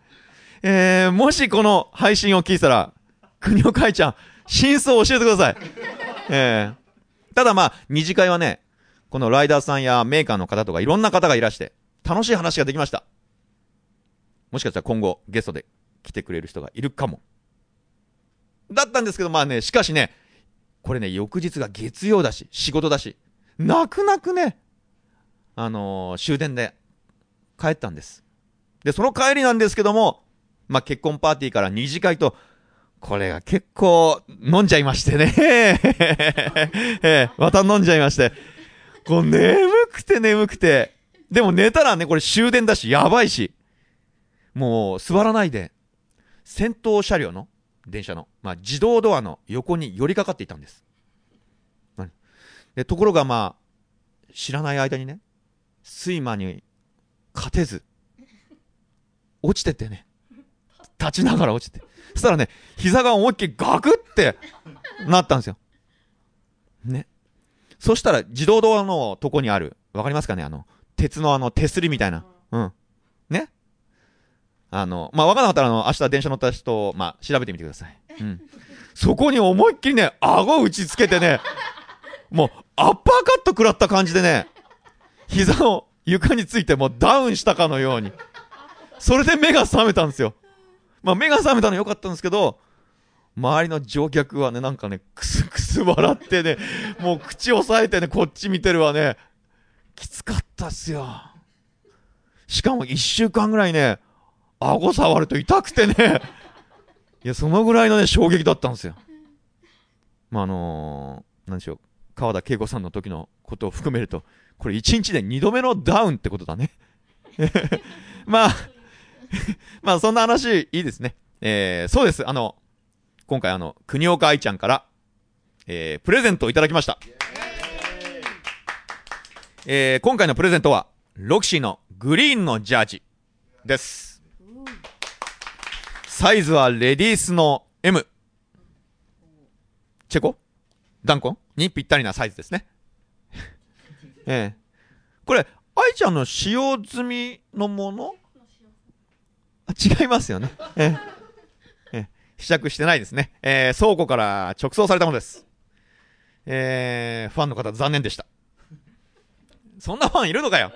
ええー、もしこの配信を聞いたら、国岡愛ちゃん、真相を教えてください。ええただまあ、二次会はね、このライダーさんやメーカーの方とかいろんな方がいらして、楽しい話ができました。もしかしたら今後ゲストで来てくれる人がいるかも。だったんですけど、まあね、しかしね、これね、翌日が月曜だし、仕事だし、泣く泣くね、あのー終電で帰ったんです。で、その帰りなんですけども、まあ結婚パーティーから二次会と、これが結構飲んじゃいましてね。え えまた飲んじゃいまして。こう眠くて眠くて。でも寝たらね、これ終電だし、やばいし。もう座らないで、先頭車両の電車の、まあ、自動ドアの横に寄りかかっていたんです。でところがまあ、知らない間にね、睡魔に勝てず、落ちてってね、立ちながら落ちて。そしたらね、膝が思いっきりガクってなったんですよ。ね。そしたら自動ドアのとこにある、わかりますかね？あの、鉄のあの手すりみたいな。うん。ねあの、まあ、わからなかったら、あの、明日電車乗った人、まあ、調べてみてください。うん。そこに思いっきりね、顎打ちつけてね、もう、アッパーカット食らった感じでね、膝を床についてもうダウンしたかのように。それで目が覚めたんですよ。まあ、目が覚めたの良かったんですけど、周りの乗客はね、なんかね、くすくす笑ってね、もう口押さえてね、こっち見てるわね。きつかったっすよ。しかも一週間ぐらいね、顎触ると痛くてね。いや、そのぐらいのね、衝撃だったんですよ。まあ、あのー、なんでしょう。川田恵子さんの時のことを含めると、これ1日で2度目のダウンってことだね。まあ、まあそんな話いいですね。えー、そうです。あの、今回あの、国岡愛ちゃんから、えー、プレゼントをいただきました。えー、今回のプレゼントは、ロキシーのグリーンのジャージですサイズはレディースの M チェコ？ダンコン？にぴったりなサイズですね。ええ。これ愛ちゃんの使用済みのもの？あ違いますよね。ええ。試着してないですね、えー倉庫から直送されたものです。えーファンの方残念でした。そんなファンいるのかよ。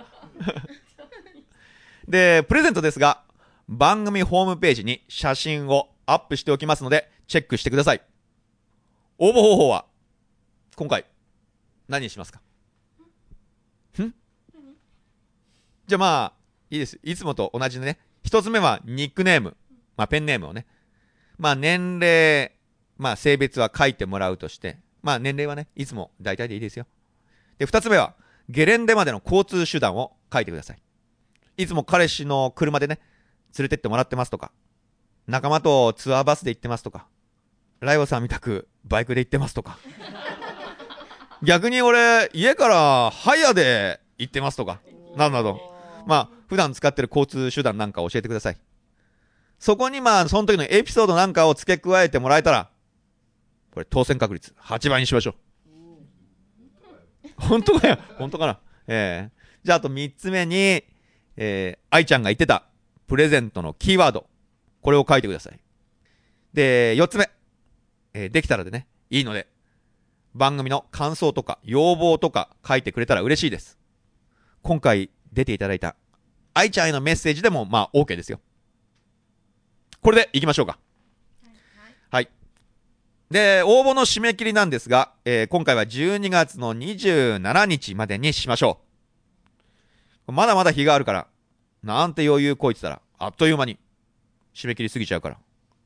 で、プレゼントですが、番組ホームページに写真をアップしておきますので、チェックしてください。応募方法は、今回、何にしますか？ん？じゃあまあ、いいです。いつもと同じでね。一つ目はニックネーム。まあ、ペンネームをね。まあ、年齢、まあ、性別は書いてもらうとして、まあ、年齢はね、いつも大体でいいですよ。で、二つ目は、ゲレンデまでの交通手段を書いてください。いつも彼氏の車でね、連れてってもらってますとか、仲間とツアーバスで行ってますとか、ライオさんみたくバイクで行ってますとか、逆に俺、家からハイヤーで行ってますとか、などなど、まあ、普段使ってる交通手段なんか教えてください。そこにまあ、その時のエピソードなんかを付け加えてもらえたら、これ当選確率8倍にしましょう。本当かよ。本当かな。ええ。じゃああと3つ目に、えー、愛ちゃんが言ってたプレゼントのキーワード。これを書いてください。で、4つ目。えーできたらでね、いいので、番組の感想とか要望とか書いてくれたら嬉しいです。今回出ていただいた愛ちゃんへのメッセージでもまあ OK ですよ。これで行きましょうか。はい。で、応募の締め切りなんですが、えー今回は12月の27日までにしましょう。まだまだ日があるから、なんて余裕こいてたら、あっという間に締め切りすぎちゃうから。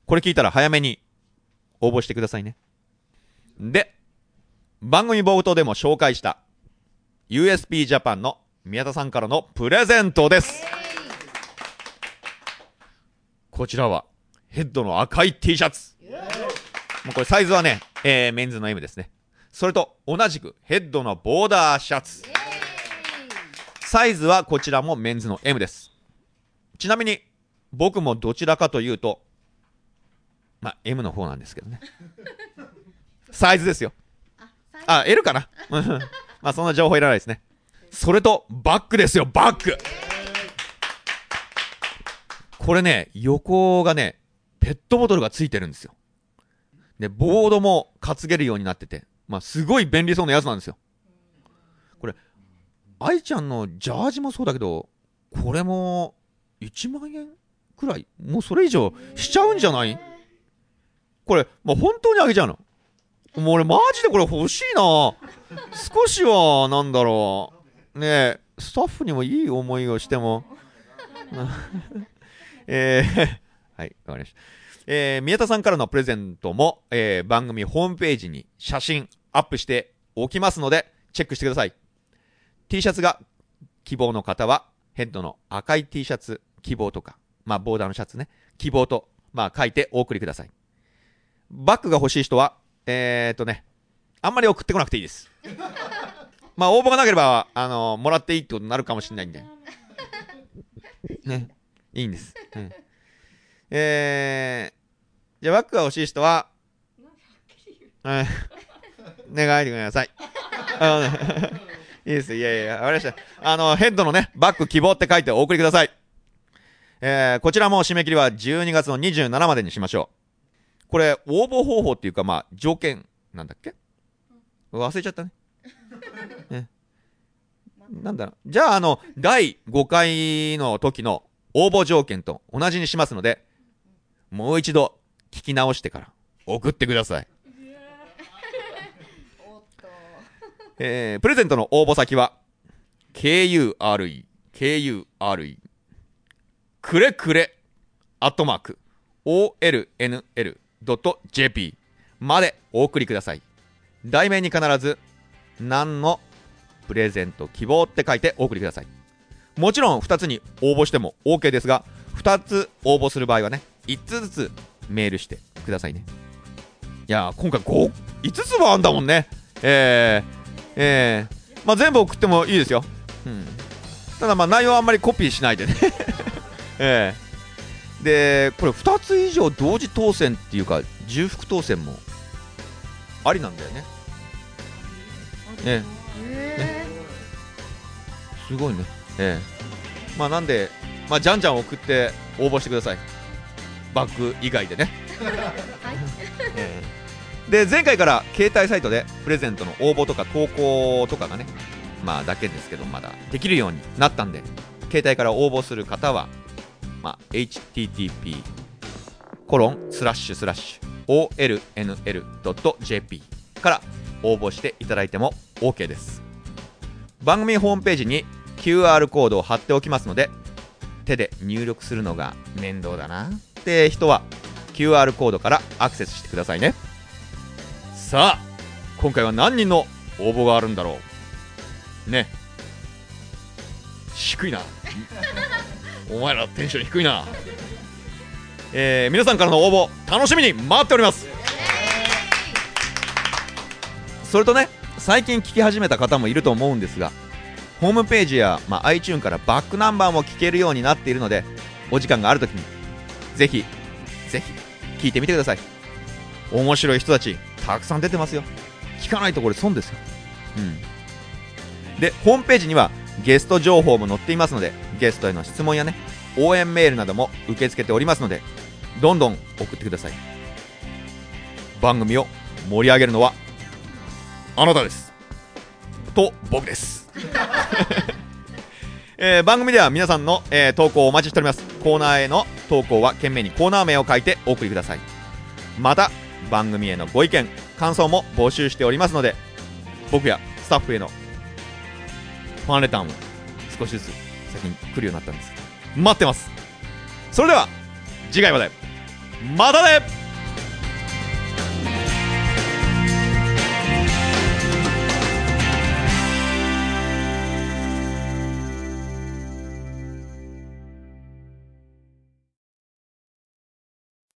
これ聞いたら早めに応募してくださいね。で、番組冒頭でも紹介した USP ジャパンの宮田さんからのプレゼントです。こちらはヘッドの赤い T シャツ。もうこれサイズはね、えー、メンズの M ですね。それと同じくヘッドのボーダーシャツ。サイズはこちらもメンズの M です。ちなみに、僕もどちらかというと、まあ、M の方なんですけどね。サイズですよ。あ、L かな？う んまあ、そんな情報いらないですね。それと、バッグですよ、バッグこれね、横がね、ペットボトルがついてるんですよ。で、ボードも担げるようになってて、まあ、すごい便利そうなやつなんですよ。愛ちゃんのジャージもそうだけど、これも、1万円くらいもうそれ以上しちゃうんじゃない？これ、まあ、本当にあげちゃうの？もう俺マジでこれ欲しいな少しは、なんだろう。ねえ、スタッフにもいい思いをしても。えー、はい、わかりました。えー、宮田さんからのプレゼントも、えー、番組ホームページに写真アップしておきますので、チェックしてください。T シャツが希望の方は、ヘッドの赤い T シャツ希望とか、まあ、ボーダーのシャツね、希望と、まあ、書いてお送りください。バッグが欲しい人は、えー、っとね、あんまり送ってこなくていいです。まあ、応募がなければ、あのもらっていいってことになるかもしれないんで。ね、いいんです。うんえー、じゃあ、バッグが欲しい人は、うん、願いてください。あのねいいです。いやいや、わかりました。あの、ヘッドのね、バッグ希望って書いてお送りください。えー、こちらも締め切りは12月の27までにしましょう。これ、応募方法っていうか、まあ、条件、なんだっけ？忘れちゃったね。ねなんだろう。じゃあ、あの、第5回の時の応募条件と同じにしますので、もう一度聞き直してから送ってください。えー、プレゼントの応募先は、KURE、KURE、くれくれ、アットマーク、OLNL.jp までお送りください。題名に必ず、何のプレゼント希望って書いてお送りください。もちろん2つに応募しても OK ですが、2つ応募する場合はね、5つずつメールしてくださいね。いやー、今回5、5つもあんだもんね。えー、えー、まあ全部送ってもいいですよ。うん。ただまあ内容はあんまりコピーしないでね。ええ。でこれ2つ以上同時当選っていうか重複当選もありなんだよね。ええ。すごいね。ええ。まあなんでまあじゃんじゃん送って応募してください。バッグ以外でね。ええで前回から携帯サイトでプレゼントの応募とか投稿とかがねまあだけですけどまだできるようになったんで携帯から応募する方は、まあ、http コロンスラッシュスラッシュ olnl.jp から応募していただいても OK です。番組ホームページに QR コードを貼っておきますので手で入力するのが面倒だなって人は QR コードからアクセスしてくださいね。さあ今回は何人の応募があるんだろう。ね。低いな。お前らテンション低いな。えー皆さんからの応募楽しみに待っております。それとね最近聞き始めた方もいると思うんですがホームページや、まあ、iTune からバックナンバーも聞けるようになっているのでお時間があるときにぜひぜひ聞いてみてください。面白い人たちたくさん出てますよ。聞かないとこれ損ですよ。うん。でホームページにはゲスト情報も載っていますのでゲストへの質問やね応援メールなども受け付けておりますのでどんどん送ってください。番組を盛り上げるのはあなたです。と僕です。えー番組では皆さんの、えー投稿をお待ちしております。コーナーへの投稿は懸命にコーナー名を書いてお送りください。また番組へのご意見感想も募集しておりますので僕やスタッフへのファンレターも少しずつ先に来るようになったんです待ってます。それでは次回までまたね